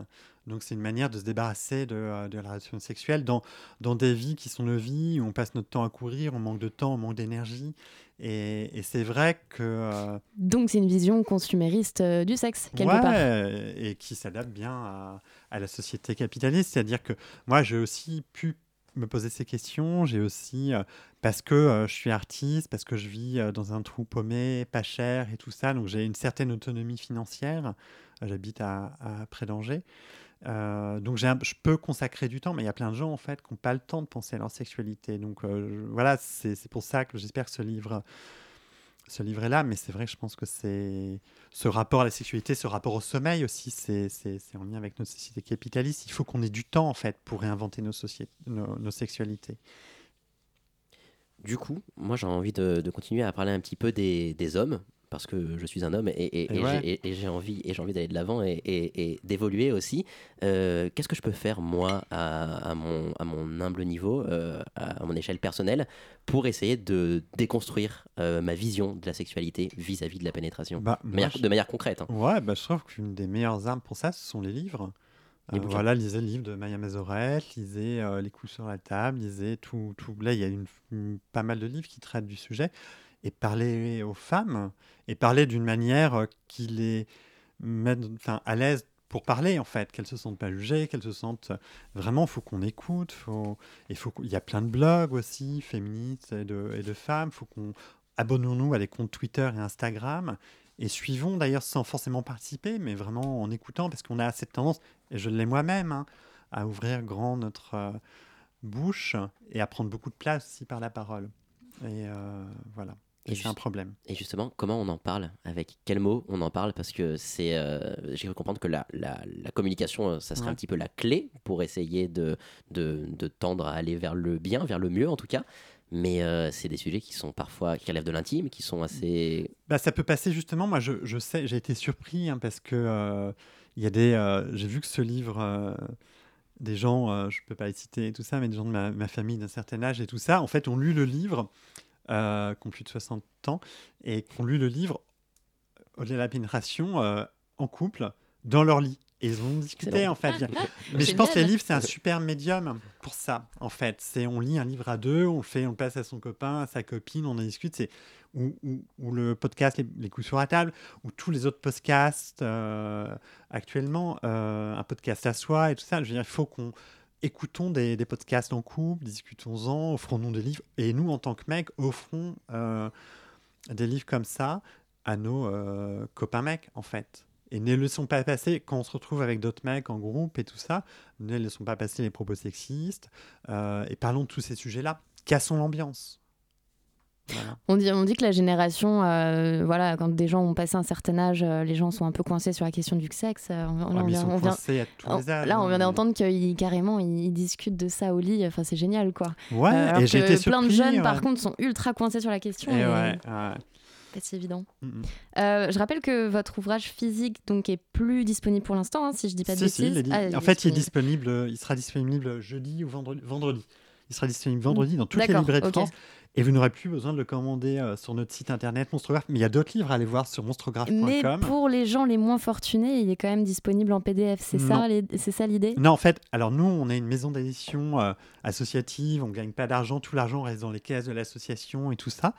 Donc c'est une manière de se débarrasser de, euh, de, la relation sexuelle dans, dans des vies qui sont nos vies où on passe notre temps à courir, on manque de temps, on manque d'énergie. Et, et c'est vrai que... Euh, Donc c'est une vision consumériste du sexe, quelque ouais, part. Et qui s'adapte bien à, à, la société capitaliste. C'est-à-dire que moi j'ai aussi pu me poser ces questions. J'ai aussi, euh, parce que euh, je suis artiste, parce que je vis euh, dans un trou paumé, pas cher et tout ça, donc j'ai une certaine autonomie financière. J'habite à, près d'Angers. donc je peux consacrer du temps, mais il y a plein de gens en fait qui n'ont pas le temps de penser à leur sexualité. Donc voilà, c'est pour ça que j'espère que ce livre ce livret-là, mais c'est vrai je pense que c'est ce rapport à la sexualité, ce rapport au sommeil aussi, c'est en lien avec notre société capitaliste. Il faut qu'on ait du temps en fait pour réinventer nos, nos, nos sexualités. Du coup, moi j'ai envie de, de, continuer à parler un petit peu des, des hommes, parce que je suis un homme et, et, j'ai envie, et envie d'aller de l'avant et, d'évoluer aussi. Euh, qu'est-ce que je peux faire, moi, à, mon, à mon, humble niveau, euh, à mon échelle personnelle, pour essayer de déconstruire euh, ma vision de la sexualité vis-à-vis de la pénétration? Bah, De manière concrète. Hein. Ouais, bah, je trouve qu'une des meilleures armes pour ça, ce sont les livres. voilà, lisez le livre de Maya Mazorette, lisez Les coups sur la table, lisez tout. tout... Là, il y a une, pas mal de livres qui traitent du sujet et parler aux femmes et parler d'une manière euh, qui les met enfin, à l'aise pour parler en fait, qu'elles se sentent pas jugées, qu'elles se sentent euh, vraiment, faut qu'on écoute, faut, il faut il y a plein de blogs aussi féministes et de, et de femmes, faut qu'on abonnons-nous à des comptes Twitter et Instagram et suivons d'ailleurs sans forcément participer, mais vraiment en écoutant parce qu'on a cette tendance, et je l'ai moi-même, hein, à ouvrir grand notre euh, bouche et à prendre beaucoup de place aussi par la parole. Et voilà. Et c'est un problème. Et justement, comment on en parle? Avec quels mots on en parle? Parce que c'est, euh, j'ai cru comprendre que la, la, la communication, euh, ça serait un petit peu la clé pour essayer de, de, de, tendre à aller vers le bien, vers le mieux en tout cas. Mais euh, c'est des sujets qui sont parfois, qui relèvent de l'intime, qui sont assez. Bah, ça peut passer justement. Moi, je, je sais, j'ai été surpris hein, parce que il y a des. j'ai vu que ce livre des gens, je ne peux pas les citer et tout ça, mais des gens de ma, ma famille d'un certain âge et tout ça, en fait, ont lu le livre euh, qui ont plus de 60 ans et qui ont lu le livre Au-delà de la pénétration euh, en couple dans leur lit. Et ils ont discuté en fait. Mais je pense que les livres, c'est un super médium pour ça, en fait. C'est on lit un livre à deux, on le fait, on passe à son copain, à sa copine, on en discute. C'est ou, le podcast les, coups sur la table, ou tous les autres podcasts euh, actuellement, un podcast à soi et tout ça. Je veux dire, il faut qu'on écoutons des, podcasts en couple, discutons-en, offrons-nous des livres. Et nous, en tant que mecs, offrons euh, des livres comme ça à nos euh, copains mecs, en fait. Et ne laissons pas passer, quand on se retrouve avec d'autres mecs en groupe et tout ça, ne laissons pas passer les propos sexistes euh, et parlons de tous ces sujets-là. Cassons l'ambiance. On, dit, on dit que la génération, euh, voilà, quand des gens ont passé un certain âge, euh, les gens sont un peu coincés sur la question du sexe. Euh, on, vient, on vient, là, on vient d'entendre qu'ils carrément ils, discutent de ça au lit. Enfin, c'est génial, quoi. Ouais, et j'ai été Plein de jeunes, par contre, sont ultra coincés sur la question. Et, ouais, C'est évident. Mm, mm. je rappelle que votre ouvrage physique donc est plus disponible pour l'instant, hein, si je dis pas de bêtises. Ah, en fait, il est disponible. Il sera disponible jeudi ou vendredi. vendredi. Il sera disponible vendredi dans toutes les librairies de France. Et vous n'aurez plus besoin de le commander euh, sur notre site internet Monstrographe. Mais il y a d'autres livres à aller voir sur Mais monstrographe.com. pour les gens les moins fortunés, il est quand même disponible en PDF. C'est ça, c'est l'idée? Non, en fait, alors nous, on est une maison d'édition euh, associative, on gagne pas d'argent, tout l'argent reste dans les caisses de l'association et tout ça.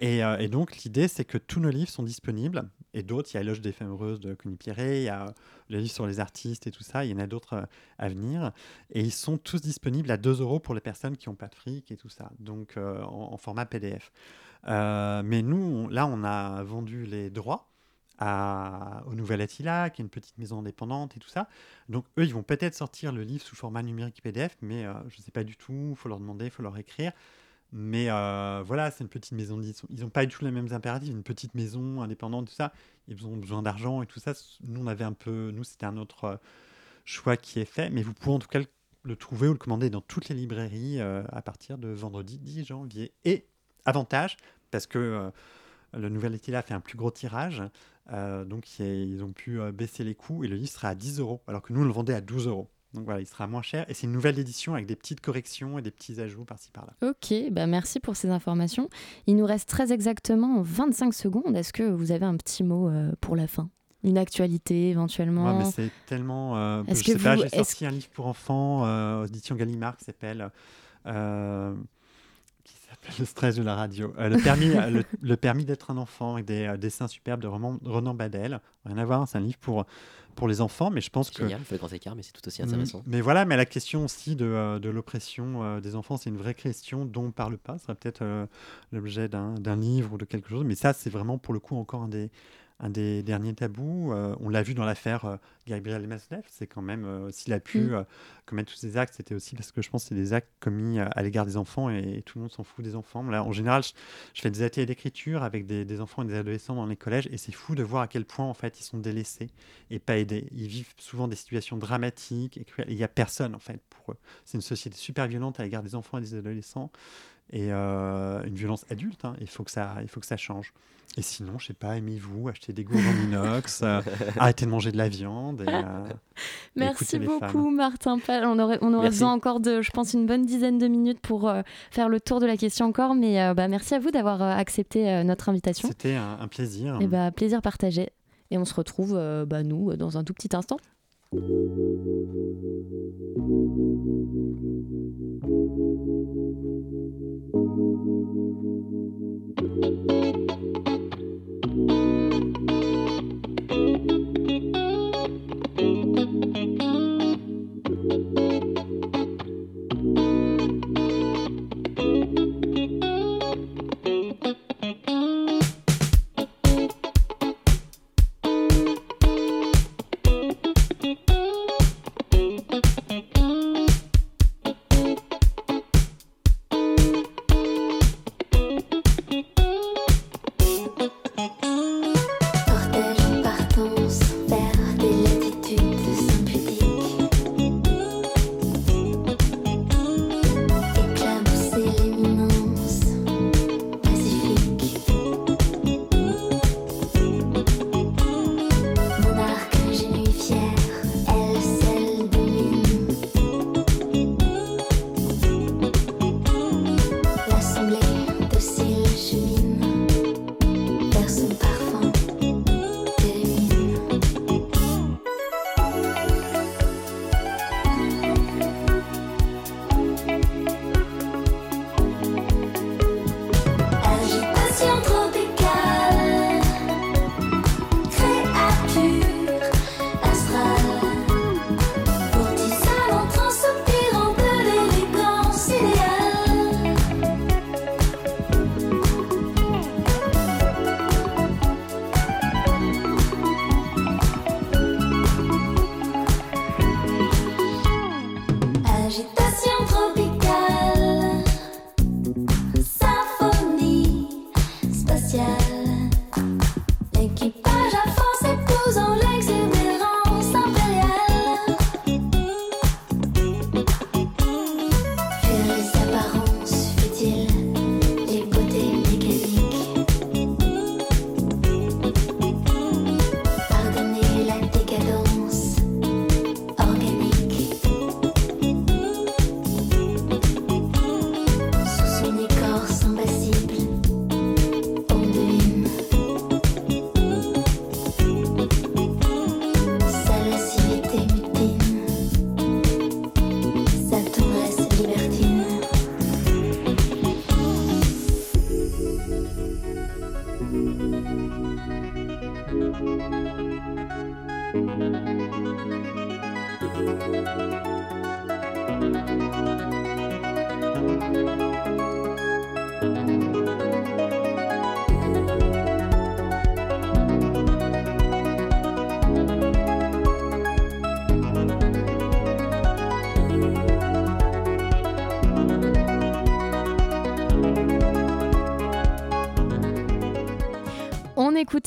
Et, euh, et donc, l'idée, c'est que tous nos livres sont disponibles, et d'autres, il y a Éloge des femmes heureuses de Connie Pierret, il y a le livre sur les artistes et tout ça, il y en a d'autres à venir, et ils sont tous disponibles à 2 euros pour les personnes qui n'ont pas de fric et tout ça, donc en, format PDF. Euh, mais nous, là, on a vendu les droits au Nouvel Attila, qui est une petite maison indépendante et tout ça. Donc eux, ils vont peut-être sortir le livre sous format numérique PDF, mais euh, je ne sais pas du tout, il faut leur demander, il faut leur écrire. Mais euh, voilà, c'est une petite maison. Ils n'ont pas du tout les mêmes impératifs. Une petite maison indépendante, tout ça, ils ont besoin d'argent et tout ça. Nous, on avait un peu, nous, c'était un autre choix qui est fait. Mais vous pouvez en tout cas le, le trouver ou le commander dans toutes les librairies euh, à partir de vendredi 10 janvier. Et avantage, parce que euh, le Nouvel Attila fait un plus gros tirage, euh, donc ils ont pu baisser les coûts et le livre sera à 10 euros, alors que nous le vendait à 12 euros. Donc voilà, il sera moins cher et c'est une nouvelle édition avec des petites corrections et des petits ajouts par-ci par-là. Ok, bah merci pour ces informations. Il nous reste très exactement 25 secondes. Est-ce que vous avez un petit mot pour la fin? Une actualité éventuellement Ouais, mais c'est tellement. euh, Est-ce je que sais pas, vous- j'ai sorti un livre pour enfants euh, aux éditions Gallimard qui s'appelle. euh, qui s'appelle Le stress de la radio. Euh, le permis, euh, le, le permis d'être un enfant avec des euh, dessins superbes de Roman- Renan Badel. Rien à voir, c'est un livre pour, pour les enfants, mais je pense que. Génial, il fait le grand écart, mais c'est tout aussi Mm, intéressant. Mais voilà, mais la question aussi de, de l'oppression euh, des enfants, c'est une vraie question dont on ne parle pas. Ce serait peut-être euh, l'objet d'un livre ou de quelque chose. Mais ça, c'est vraiment pour le coup encore un des, un des derniers tabous. Euh, on l'a vu dans l'affaire euh, Gabriel Masnev. C'est quand même, euh, s'il a pu Mm. euh, commettre tous ces actes, c'était aussi parce que je pense que c'est des actes commis à l'égard des enfants et, tout le monde s'en fout des enfants. Là, en général, je, je fais des ateliers d'écriture avec des, des enfants et des adolescents dans les collèges et c'est fou de voir à quel point en fait ils sont délaissés et pas aidés. Ils vivent souvent des situations dramatiques et cruelles. Il n'y a personne en fait pour eux. C'est une société super violente à l'égard des enfants et des adolescents et euh, une violence adulte. hein. Il faut que ça, il faut que ça change. Et sinon, je sais pas, aimez-vous, achetez des gourdes en inox, euh, arrêtez de manger de la viande. Et, euh, Merci beaucoup. Martin Pal. On aurait, on aurait besoin encore de, je pense, une bonne dizaine de minutes pour euh, faire le tour de la question encore. Mais euh, bah, merci à vous d'avoir euh, accepté euh, notre invitation. C'était un, un plaisir. Et bah, plaisir partagé. Et on se retrouve, euh, bah, nous, dans un tout petit instant.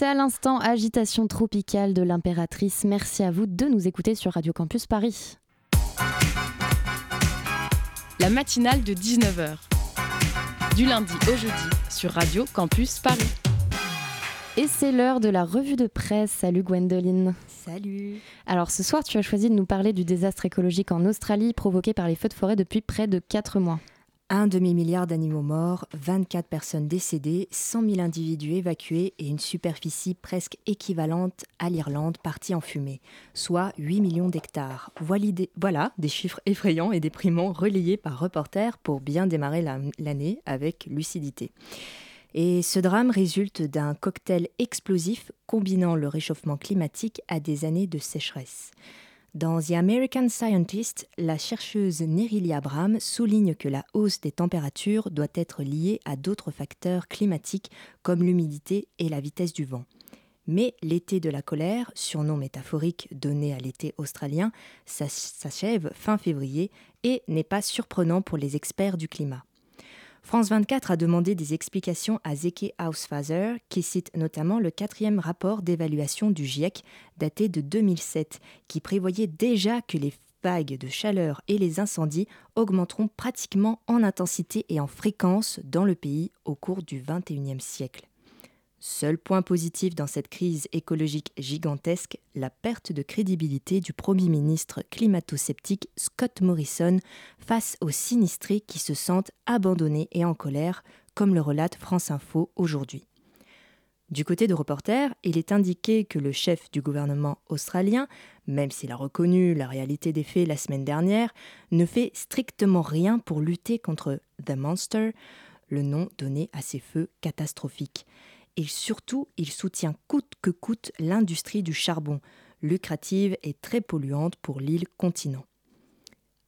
Écoutait à l'instant Agitation tropicale de l'impératrice. Merci à vous de nous écouter sur Radio Campus Paris. La matinale de 19h. Du lundi au jeudi sur Radio Campus Paris. Et c'est l'heure de la revue de presse. Salut Gwendoline. Salut. Alors ce soir, tu as choisi de nous parler du désastre écologique en Australie provoqué par les feux de forêt depuis près de 4 mois. Un demi-milliard d'animaux morts, 24 personnes décédées, 100 000 individus évacués et une superficie presque équivalente à l'Irlande partie en fumée, soit 8 millions d'hectares. Voilà des chiffres effrayants et déprimants relayés par reporters pour bien démarrer l'année avec lucidité. Et ce drame résulte d'un cocktail explosif combinant le réchauffement climatique à des années de sécheresse. Dans The American Scientist, la chercheuse Nerili Abraham souligne que la hausse des températures doit être liée à d'autres facteurs climatiques comme l'humidité et la vitesse du vent. Mais l'été de la colère, surnom métaphorique donné à l'été australien, s'achève fin février et n'est pas surprenant pour les experts du climat. France 24 a demandé des explications à Zeke Hausfaser, qui cite notamment le quatrième rapport d'évaluation du GIEC daté de 2007, qui prévoyait déjà que les vagues de chaleur et les incendies augmenteront pratiquement en intensité et en fréquence dans le pays au cours du XXIe siècle. Seul point positif dans cette crise écologique gigantesque, la perte de crédibilité du Premier ministre climato-sceptique Scott Morrison face aux sinistrés qui se sentent abandonnés et en colère, comme le relate France Info aujourd'hui. Du côté de reporters, il est indiqué que le chef du gouvernement australien, même s'il a reconnu la réalité des faits la semaine dernière, ne fait strictement rien pour lutter contre The Monster, le nom donné à ces feux catastrophiques et surtout il soutient coûte que coûte l'industrie du charbon, lucrative et très polluante pour l'île continent.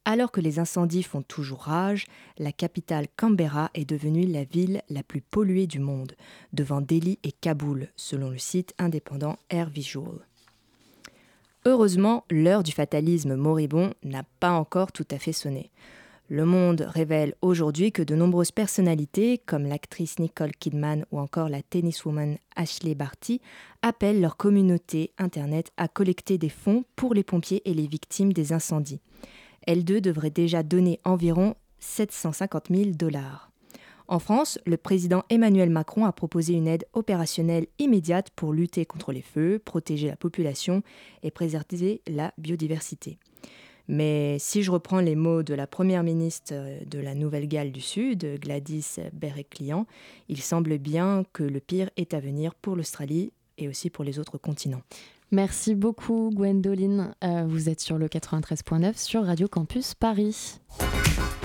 Alors que les incendies font toujours rage, la capitale Canberra est devenue la ville la plus polluée du monde, devant Delhi et Kaboul, selon le site indépendant Air Visual. Heureusement, l'heure du fatalisme moribond n'a pas encore tout à fait sonné. Le Monde révèle aujourd'hui que de nombreuses personnalités, comme l'actrice Nicole Kidman ou encore la tenniswoman Ashley Barty, appellent leur communauté Internet à collecter des fonds pour les pompiers et les victimes des incendies. Elles deux devraient déjà donner environ 750 000 dollars. En France, le président Emmanuel Macron a proposé une aide opérationnelle immédiate pour lutter contre les feux, protéger la population et préserver la biodiversité. Mais si je reprends les mots de la première ministre euh, de la Nouvelle-Galles du Sud, Gladys Berejiklian, il semble bien que le pire est à venir pour l'Australie et aussi pour les autres continents. Merci beaucoup Gwendoline. Euh, vous êtes sur le 93.9 sur Radio Campus Paris.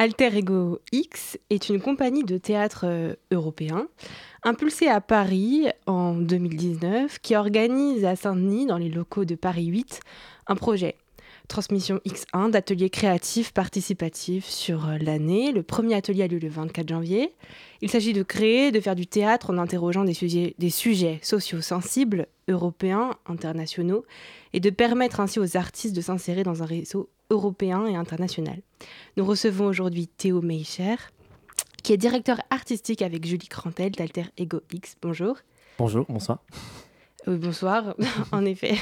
Alter Ego X est une compagnie de théâtre euh, européen impulsée à Paris en 2019 qui organise à Saint-Denis, dans les locaux de Paris 8, un projet. Transmission X1 d'ateliers créatifs participatifs sur euh, l'année. Le premier atelier a lieu le 24 janvier. Il s'agit de créer, de faire du théâtre en interrogeant des sujets, des sujets sociaux sensibles, européens, internationaux, et de permettre ainsi aux artistes de s'insérer dans un réseau européen et international. Nous recevons aujourd'hui Théo Meicher, qui est directeur artistique avec Julie Crantel d'Alter Ego X. Bonjour. Bonjour, bonsoir. Euh, bonsoir, en effet.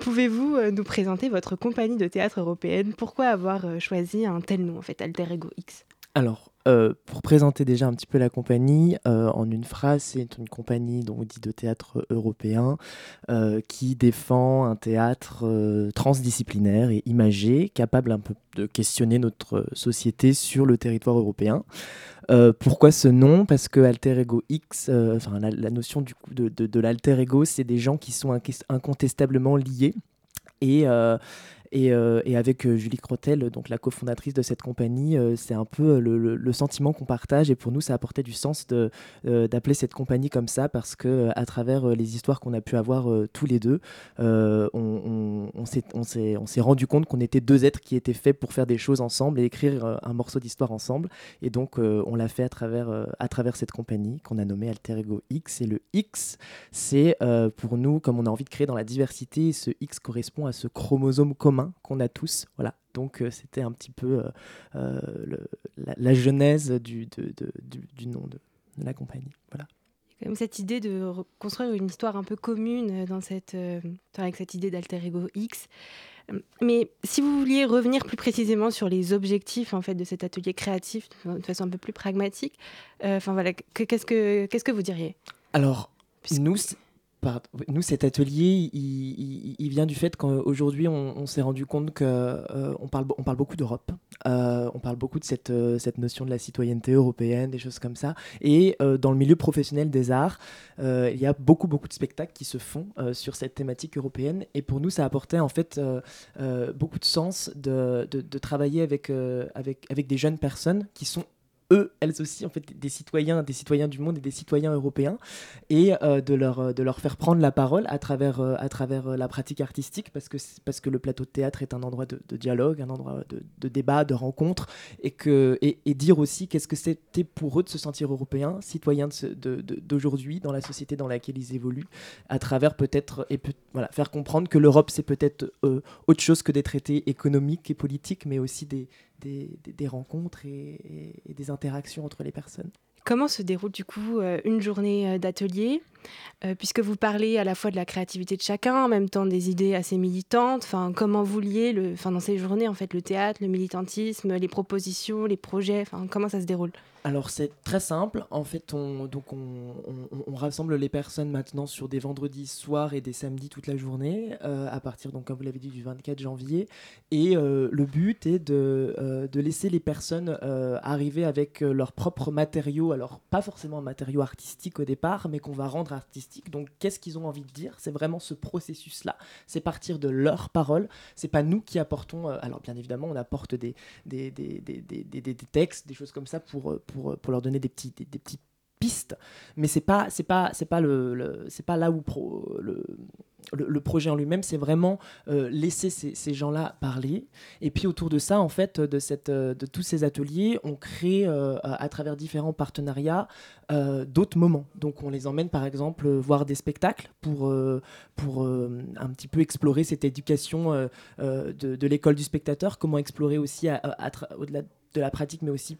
Pouvez-vous euh, nous présenter votre compagnie de théâtre européenne? Pourquoi avoir euh, choisi un tel nom, en fait, Alter Ego X? Alors, euh, pour présenter déjà un petit peu la compagnie, euh, en une phrase, c'est une compagnie donc, dit de théâtre européen euh, qui défend un théâtre transdisciplinaire et imagé, capable un peu de questionner notre société sur le territoire européen. pourquoi ce nom? Parce que Alter Ego X, enfin la, notion du coup de, de, l'alter ego, c'est des gens qui sont incontestablement liés et, et, avec euh, Julie Crotel, donc la cofondatrice de cette compagnie, euh, c'est un peu le, sentiment qu'on partage. Et pour nous, ça apportait du sens d'appeler cette compagnie comme ça parce que à travers les histoires qu'on a pu avoir tous les deux, on, on, s'est rendu compte qu'on était deux êtres qui étaient faits pour faire des choses ensemble et écrire un morceau d'histoire ensemble. Et donc, on l'a fait à travers, à travers cette compagnie qu'on a nommée Alter Ego X. Et le X, c'est pour nous, comme on a envie de créer dans la diversité, ce X correspond à ce chromosome commun qu'on a tous. Voilà. Donc euh, c'était un petit peu euh, euh, la, genèse du, du, nom de, la compagnie. Voilà. Il y a quand même cette idée de construire une histoire un peu commune dans cette, avec cette idée d'alter ego X. Mais si vous vouliez revenir plus précisément sur les objectifs en fait de cet atelier créatif de façon un peu plus pragmatique, enfin voilà, qu'est-ce que qu'est-ce que vous diriez? Alors nous, nous, cet atelier, il, vient du fait qu'aujourd'hui, on, s'est rendu compte qu'on euh, parle, on parle beaucoup d'Europe, euh, on parle beaucoup de cette, euh, cette notion de la citoyenneté européenne, des choses comme ça. Et dans le milieu professionnel des arts, il y a beaucoup, beaucoup de spectacles qui se font sur cette thématique européenne. Et pour nous, ça apportait en fait beaucoup de sens de, de, de travailler avec, avec, avec des jeunes personnes qui sont eux, elles aussi, en fait, des citoyens, des citoyens du monde et des citoyens européens, et euh, de, leur, euh, de leur faire prendre la parole à travers, euh, à travers la pratique artistique, parce que, parce que le plateau de théâtre est un endroit de, dialogue, un endroit de, débat, de rencontre, et, que, et, dire aussi qu'est-ce que c'était pour eux de se sentir européens, citoyens d'aujourd'hui, dans la société dans laquelle ils évoluent, à travers peut-être, et voilà, faire comprendre que l'Europe, c'est peut-être autre chose que des traités économiques et politiques, mais aussi des, des, rencontres et, des interactions entre les personnes. Comment se déroule du coup euh, une journée euh, d'atelier euh, Puisque vous parlez à la fois de la créativité de chacun, en même temps des idées assez militantes. Enfin, comment vous liez le, enfin, dans ces journées en fait le théâtre, le militantisme, les propositions, les projets. Enfin, comment ça se déroule? Alors c'est très simple. En fait, on, donc on, rassemble les personnes maintenant sur des vendredis soirs et des samedis toute la journée, euh, à partir, donc, comme vous l'avez dit, du 24 janvier. Et euh, le but est de, euh, de laisser les personnes arriver avec leurs propres matériaux. Alors pas forcément un matériau artistique au départ, mais qu'on va rendre artistique. Donc qu'est-ce qu'ils ont envie de dire? C'est vraiment ce processus-là. C'est partir de leurs paroles. C'est pas nous qui apportons. alors bien évidemment, on apporte des, des, des, des, textes, des choses comme ça pour, pour leur donner des petits, des, petits pistes. Mais c'est pas, pas, pas le, pas là où pro, le, le, projet en lui-même, c'est vraiment euh, laisser ces, gens-là parler. Et puis autour de ça, en fait, de, cette, euh, de tous ces ateliers, on crée euh, à, travers différents partenariats d'autres moments. Donc on les emmène par exemple voir des spectacles pour, pour un petit peu explorer cette éducation de l'école du spectateur, comment explorer aussi au-delà de la pratique, mais aussi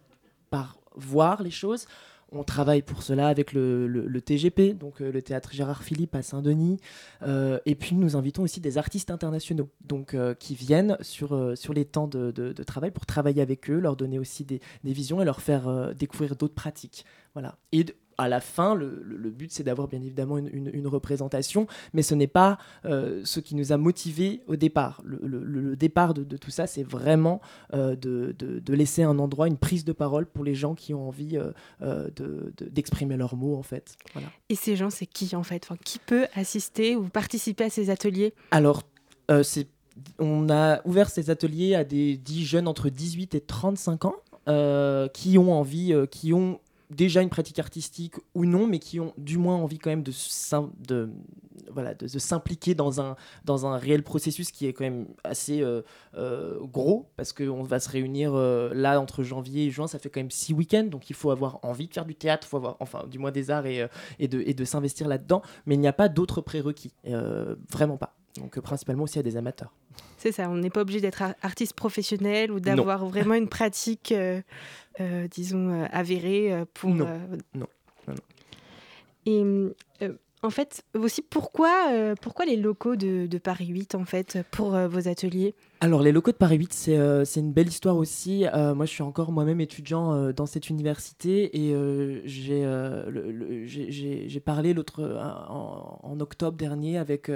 par voir les choses. On travaille pour cela avec le, TGP, donc euh, le théâtre Gérard Philippe à Saint-Denis. Euh, et puis nous invitons aussi des artistes internationaux donc, euh, qui viennent sur, sur les temps de, travail pour travailler avec eux, leur donner aussi des, des visions et leur faire découvrir d'autres pratiques. Voilà. Et à la fin, le, but, c'est d'avoir bien évidemment une, représentation, mais ce n'est pas euh, ce qui nous a motivés au départ. Le, départ de, tout ça, c'est vraiment euh, de, laisser un endroit, une prise de parole pour les gens qui ont envie euh, d'exprimer leurs mots, en fait. Et ces gens, c'est qui, en fait? Enfin, Qui peut assister ou participer à ces ateliers? Alors, c'est on a ouvert ces ateliers à des 10 jeunes entre 18 et 35 ans qui ont envie, qui ont déjà une pratique artistique ou non, mais qui ont du moins envie quand même de, de, voilà, de, s'impliquer dans un, dans un réel processus qui est quand même assez euh, euh, gros, parce qu'on va se réunir euh, là entre janvier et juin, ça fait quand même six week-ends, donc il faut avoir envie de faire du théâtre, faut avoir, enfin du moins des arts et, et de, et de s'investir là-dedans, mais il n'y a pas d'autres prérequis, vraiment pas. Donc principalement aussi à des amateurs. C'est ça, on n'est pas obligé d'être artiste professionnel ou d'avoir vraiment une pratique, disons, euh, avérée pour... Non, non, non, Et en fait, aussi, pourquoi, pourquoi les locaux de, de, Paris 8, en fait, pour vos ateliers? Alors les locaux de Paris 8, c'est euh, c'est une belle histoire aussi. Euh, moi, je suis encore moi-même étudiant euh, dans cette université et j'ai parlé l'autre en, octobre dernier avec,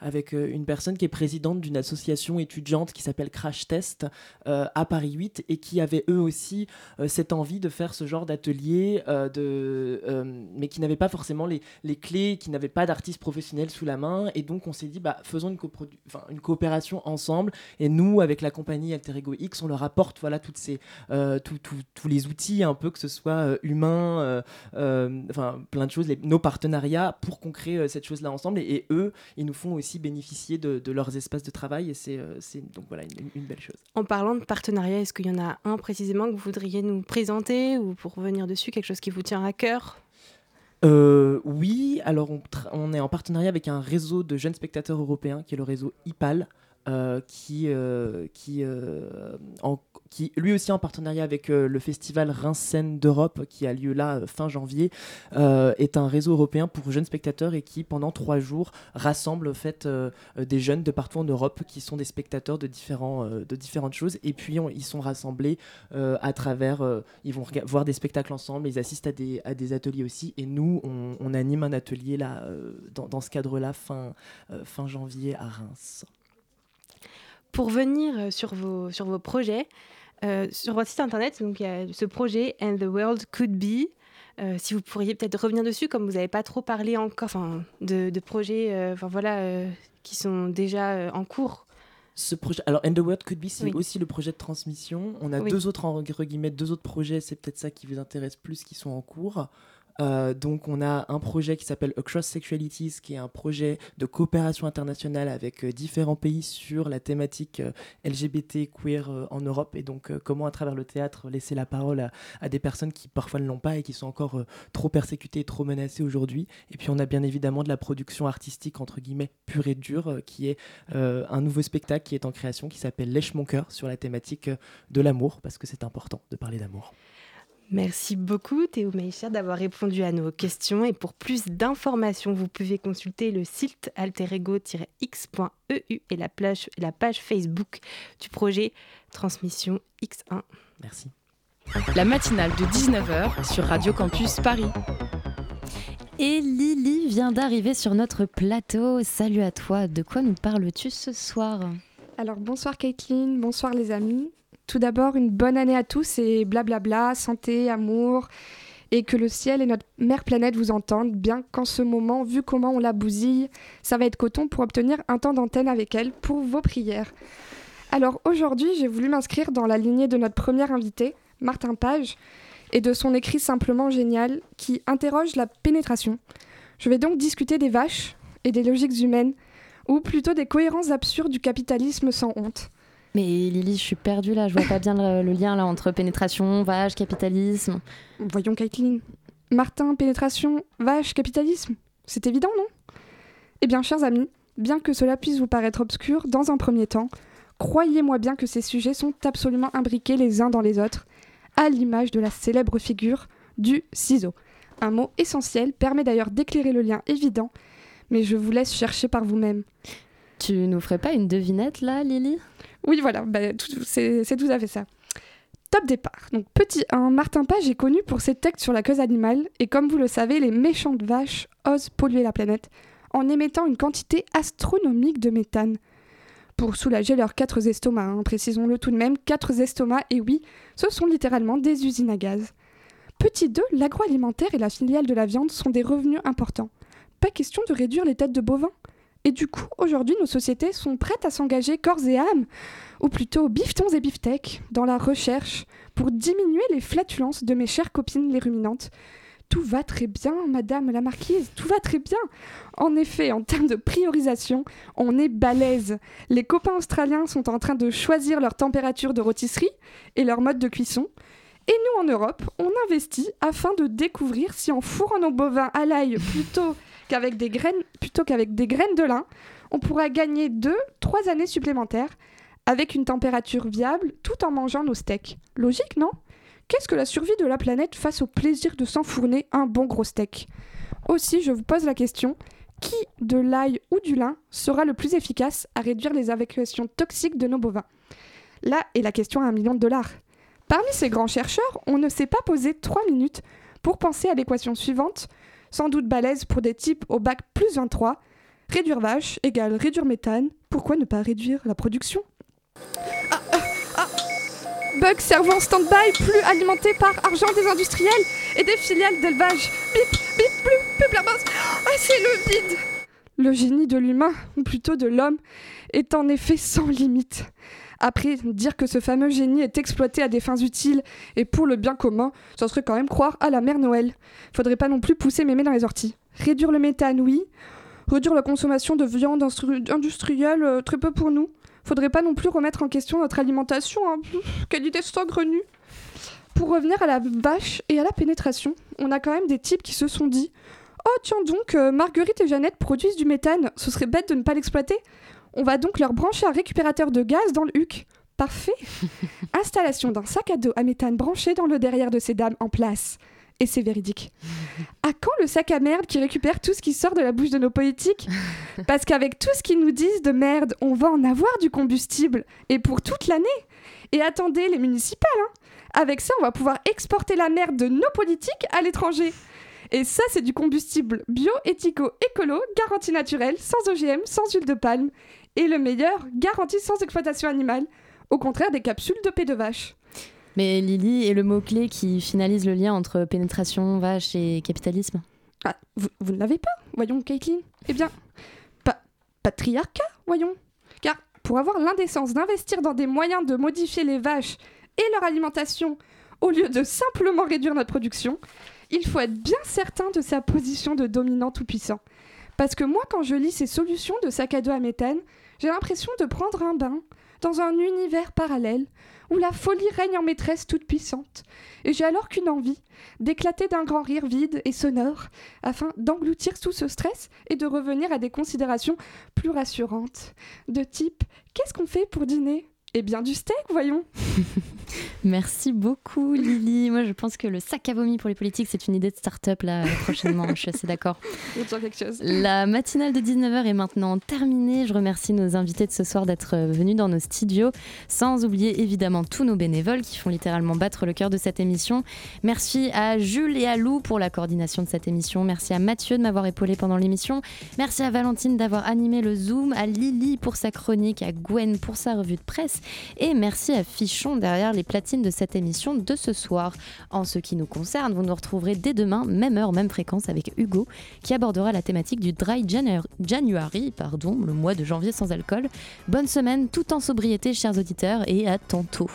avec une personne qui est présidente d'une association étudiante qui s'appelle Crash Test à Paris 8 et qui avait eux aussi cette envie de faire ce genre d'atelier, mais qui n'avaient pas forcément les, les clés, qui n'avaient pas d'artistes professionnels sous la main. Et donc on s'est dit, bah, faisons une, une coopération ensemble. Et nous, avec la compagnie Alter Ego X, on leur apporte voilà, toutes ces, euh, tout- tout- tous les outils, un peu que ce soit euh, humain, euh, enfin plein de choses, les- nos partenariats pour qu'on crée cette chose-là ensemble. Et, et eux, ils nous font aussi bénéficier de, de leurs espaces de travail. Et c'est donc voilà une, une belle chose. En parlant de partenariat, est-ce qu'il y en a un précisément que vous voudriez nous présenter ou pour revenir dessus, quelque chose qui vous tient à cœur? Euh, oui, alors on est en partenariat avec un réseau de jeunes spectateurs européens qui est le réseau IPAL, euh, qui, euh, euh, qui lui aussi en partenariat avec le festival Reims-Seine d'Europe qui a lieu là fin janvier, est un réseau européen pour jeunes spectateurs et qui pendant trois jours rassemble en fait, des jeunes de partout en Europe qui sont des spectateurs de, différents, de différentes choses et puis ils sont rassemblés à travers, ils vont voir des spectacles ensemble, ils assistent à des, ateliers aussi et nous on, anime un atelier là dans, dans ce cadre-là fin, fin janvier à Reims. Pour venir euh, sur vos, sur vos projets, euh, sur votre site internet, donc, il y a ce projet And the World Could Be. Euh, si vous pourriez peut-être revenir dessus, comme vous n'avez pas trop parlé encore enfin, de, de projets enfin, voilà, qui sont déjà en cours. Ce projet, alors And the World Could Be, c'est Oui. aussi le projet de transmission. On a Oui. deux autres, guillemets, deux autres projets, c'est peut-être ça qui vous intéresse plus, qui sont en cours. Euh, donc on a un projet qui s'appelle Across Sexualities, qui est un projet de coopération internationale avec euh, différents pays sur la thématique euh, LGBT queer en Europe et donc comment à travers le théâtre laisser la parole à, à des personnes qui parfois ne l'ont pas et qui sont encore trop persécutées et trop menacées aujourd'hui. Et puis on a bien évidemment de la production artistique entre guillemets pure et dure qui est un nouveau spectacle qui est en création qui s'appelle Lèche mon cœur sur la thématique de l'amour parce que c'est important de parler d'amour. Merci beaucoup Théo Meïcher d'avoir répondu à nos questions et pour plus d'informations, vous pouvez consulter le site alterego-x.eu et la page, la page Facebook du projet Transmission X1. Merci. La matinale de 19h sur Radio Campus Paris. Et Lily vient d'arriver sur notre plateau. Salut à toi. De quoi nous parles-tu ce soir? Alors bonsoir Caitlin, bonsoir les amis. Tout d'abord, une bonne année à tous et blablabla, santé, amour, et que le ciel et notre mère planète vous entendent, bien qu'en ce moment, vu comment on la bousille, ça va être coton pour obtenir un temps d'antenne avec elle pour vos prières. Alors aujourd'hui, j'ai voulu m'inscrire dans la lignée de notre premier invité, Martin Page, et de son écrit simplement génial qui interroge la pénétration. Je vais donc discuter des vaches et des logiques humaines, ou plutôt des cohérences absurdes du capitalisme sans honte. Mais Lily, je suis perdue là. Je vois pas bien le, le lien là entre pénétration, vache, capitalisme. Voyons Caitlin. Martin, pénétration, vache, capitalisme. C'est évident, non? Eh bien, chers amis, bien que cela puisse vous paraître obscur dans un premier temps, croyez-moi bien que ces sujets sont absolument imbriqués les uns dans les autres, à l'image de la célèbre figure du ciseau. Un mot essentiel permet d'ailleurs d'éclairer le lien évident, mais je vous laisse chercher par vous-même. Tu nous ferais pas une devinette là, Lily? Oui, voilà, bah, c'est tout à fait ça. Top départ. Donc, petit 1, Martin Page est connu pour ses textes sur la cause animale, et comme vous le savez, les méchantes vaches osent polluer la planète en émettant une quantité astronomique de méthane. Pour soulager leurs quatre estomacs, hein, précisons-le tout de même, quatre estomacs, et oui, ce sont littéralement des usines à gaz. Petit 2, l'agroalimentaire et la filiale de la viande sont des revenus importants. Pas question de réduire les têtes de bovins. Et du coup, aujourd'hui, nos sociétés sont prêtes à s'engager corps et âme, ou plutôt biftons et biftecs, dans la recherche pour diminuer les flatulences de mes chères copines les ruminantes. Tout va très bien, madame la marquise, tout va très bien. En effet, en termes de priorisation, on est balèze. Les copains australiens sont en train de choisir leur température de rôtisserie et leur mode de cuisson. Et nous, en Europe, on investit afin de découvrir si en fourrant nos bovins à l'ail plutôt qu'avec des graines, plutôt qu'avec des graines de lin, on pourra gagner 2-3 années supplémentaires avec une température viable tout en mangeant nos steaks. Logique, non? Qu'est-ce que la survie de la planète face au plaisir de s'enfourner un bon gros steak? Aussi, je vous pose la question, qui de l'ail ou du lin sera le plus efficace à réduire les évacuations toxiques de nos bovins? Là est la question à un million de dollars. Parmi ces grands chercheurs, on ne s'est pas posé trois minutes pour penser à l'équation suivante, sans doute balèze pour des types au bac plus 23. Réduire vache égale réduire méthane. Pourquoi ne pas réduire la production? Ah, ah, ah. Bug servant stand-by, plus alimenté par argent des industriels et des filiales d'élevage. Bip, bip, plus, plus, Ah, c'est le vide Le génie de l'humain, ou plutôt de l'homme, est en effet sans limite. Après, dire que ce fameux génie est exploité à des fins utiles et pour le bien commun, ça serait quand même croire à la mère Noël. Faudrait pas non plus pousser mémé dans les orties. Réduire le méthane, oui. Réduire la consommation de viande industrielle, euh, très peu pour nous. Faudrait pas non plus remettre en question notre alimentation. Hein. quelle idée Pour revenir à la vache et à la pénétration, on a quand même des types qui se sont dit Oh tiens donc, euh, Marguerite et Jeannette produisent du méthane, ce serait bête de ne pas l'exploiter. On va donc leur brancher un récupérateur de gaz dans le HUC. Parfait. Installation d'un sac à dos à méthane branché dans le derrière de ces dames en place. Et c'est véridique. À quand le sac à merde qui récupère tout ce qui sort de la bouche de nos politiques? Parce qu'avec tout ce qu'ils nous disent de merde, on va en avoir du combustible. Et pour toute l'année. Et attendez, les municipales, hein Avec ça, on va pouvoir exporter la merde de nos politiques à l'étranger. Et ça, c'est du combustible bio, éthico, écolo, garantie naturelle, sans OGM, sans huile de palme et le meilleur, garanti sans exploitation animale, au contraire des capsules de paix de vache. Mais Lily est le mot-clé qui finalise le lien entre pénétration, vache et capitalisme ah, Vous, vous ne l'avez pas, voyons, Caitlin Eh bien, patriarcat, voyons. Car pour avoir l'indécence d'investir dans des moyens de modifier les vaches et leur alimentation, au lieu de simplement réduire notre production, il faut être bien certain de sa position de dominant tout-puissant. Parce que moi, quand je lis ces solutions de sac à dos à méthane, j'ai l'impression de prendre un bain dans un univers parallèle où la folie règne en maîtresse toute puissante. Et j'ai alors qu'une envie d'éclater d'un grand rire vide et sonore afin d'engloutir tout ce stress et de revenir à des considérations plus rassurantes. De type Qu'est-ce qu'on fait pour dîner? Et bien du steak, voyons. Merci beaucoup, Lily. Moi, je pense que le sac à vomi pour les politiques, c'est une idée de start-up là, prochainement. je suis assez d'accord. La matinale de 19h est maintenant terminée. Je remercie nos invités de ce soir d'être venus dans nos studios, sans oublier évidemment tous nos bénévoles qui font littéralement battre le cœur de cette émission. Merci à Jules et à Lou pour la coordination de cette émission. Merci à Mathieu de m'avoir épaulé pendant l'émission. Merci à Valentine d'avoir animé le Zoom, à Lily pour sa chronique, à Gwen pour sa revue de presse et merci à Fichon derrière les platines de cette émission de ce soir. En ce qui nous concerne, vous nous retrouverez dès demain, même heure, même fréquence avec Hugo, qui abordera la thématique du Dry January, pardon, le mois de janvier sans alcool. Bonne semaine, tout en sobriété, chers auditeurs, et à tantôt.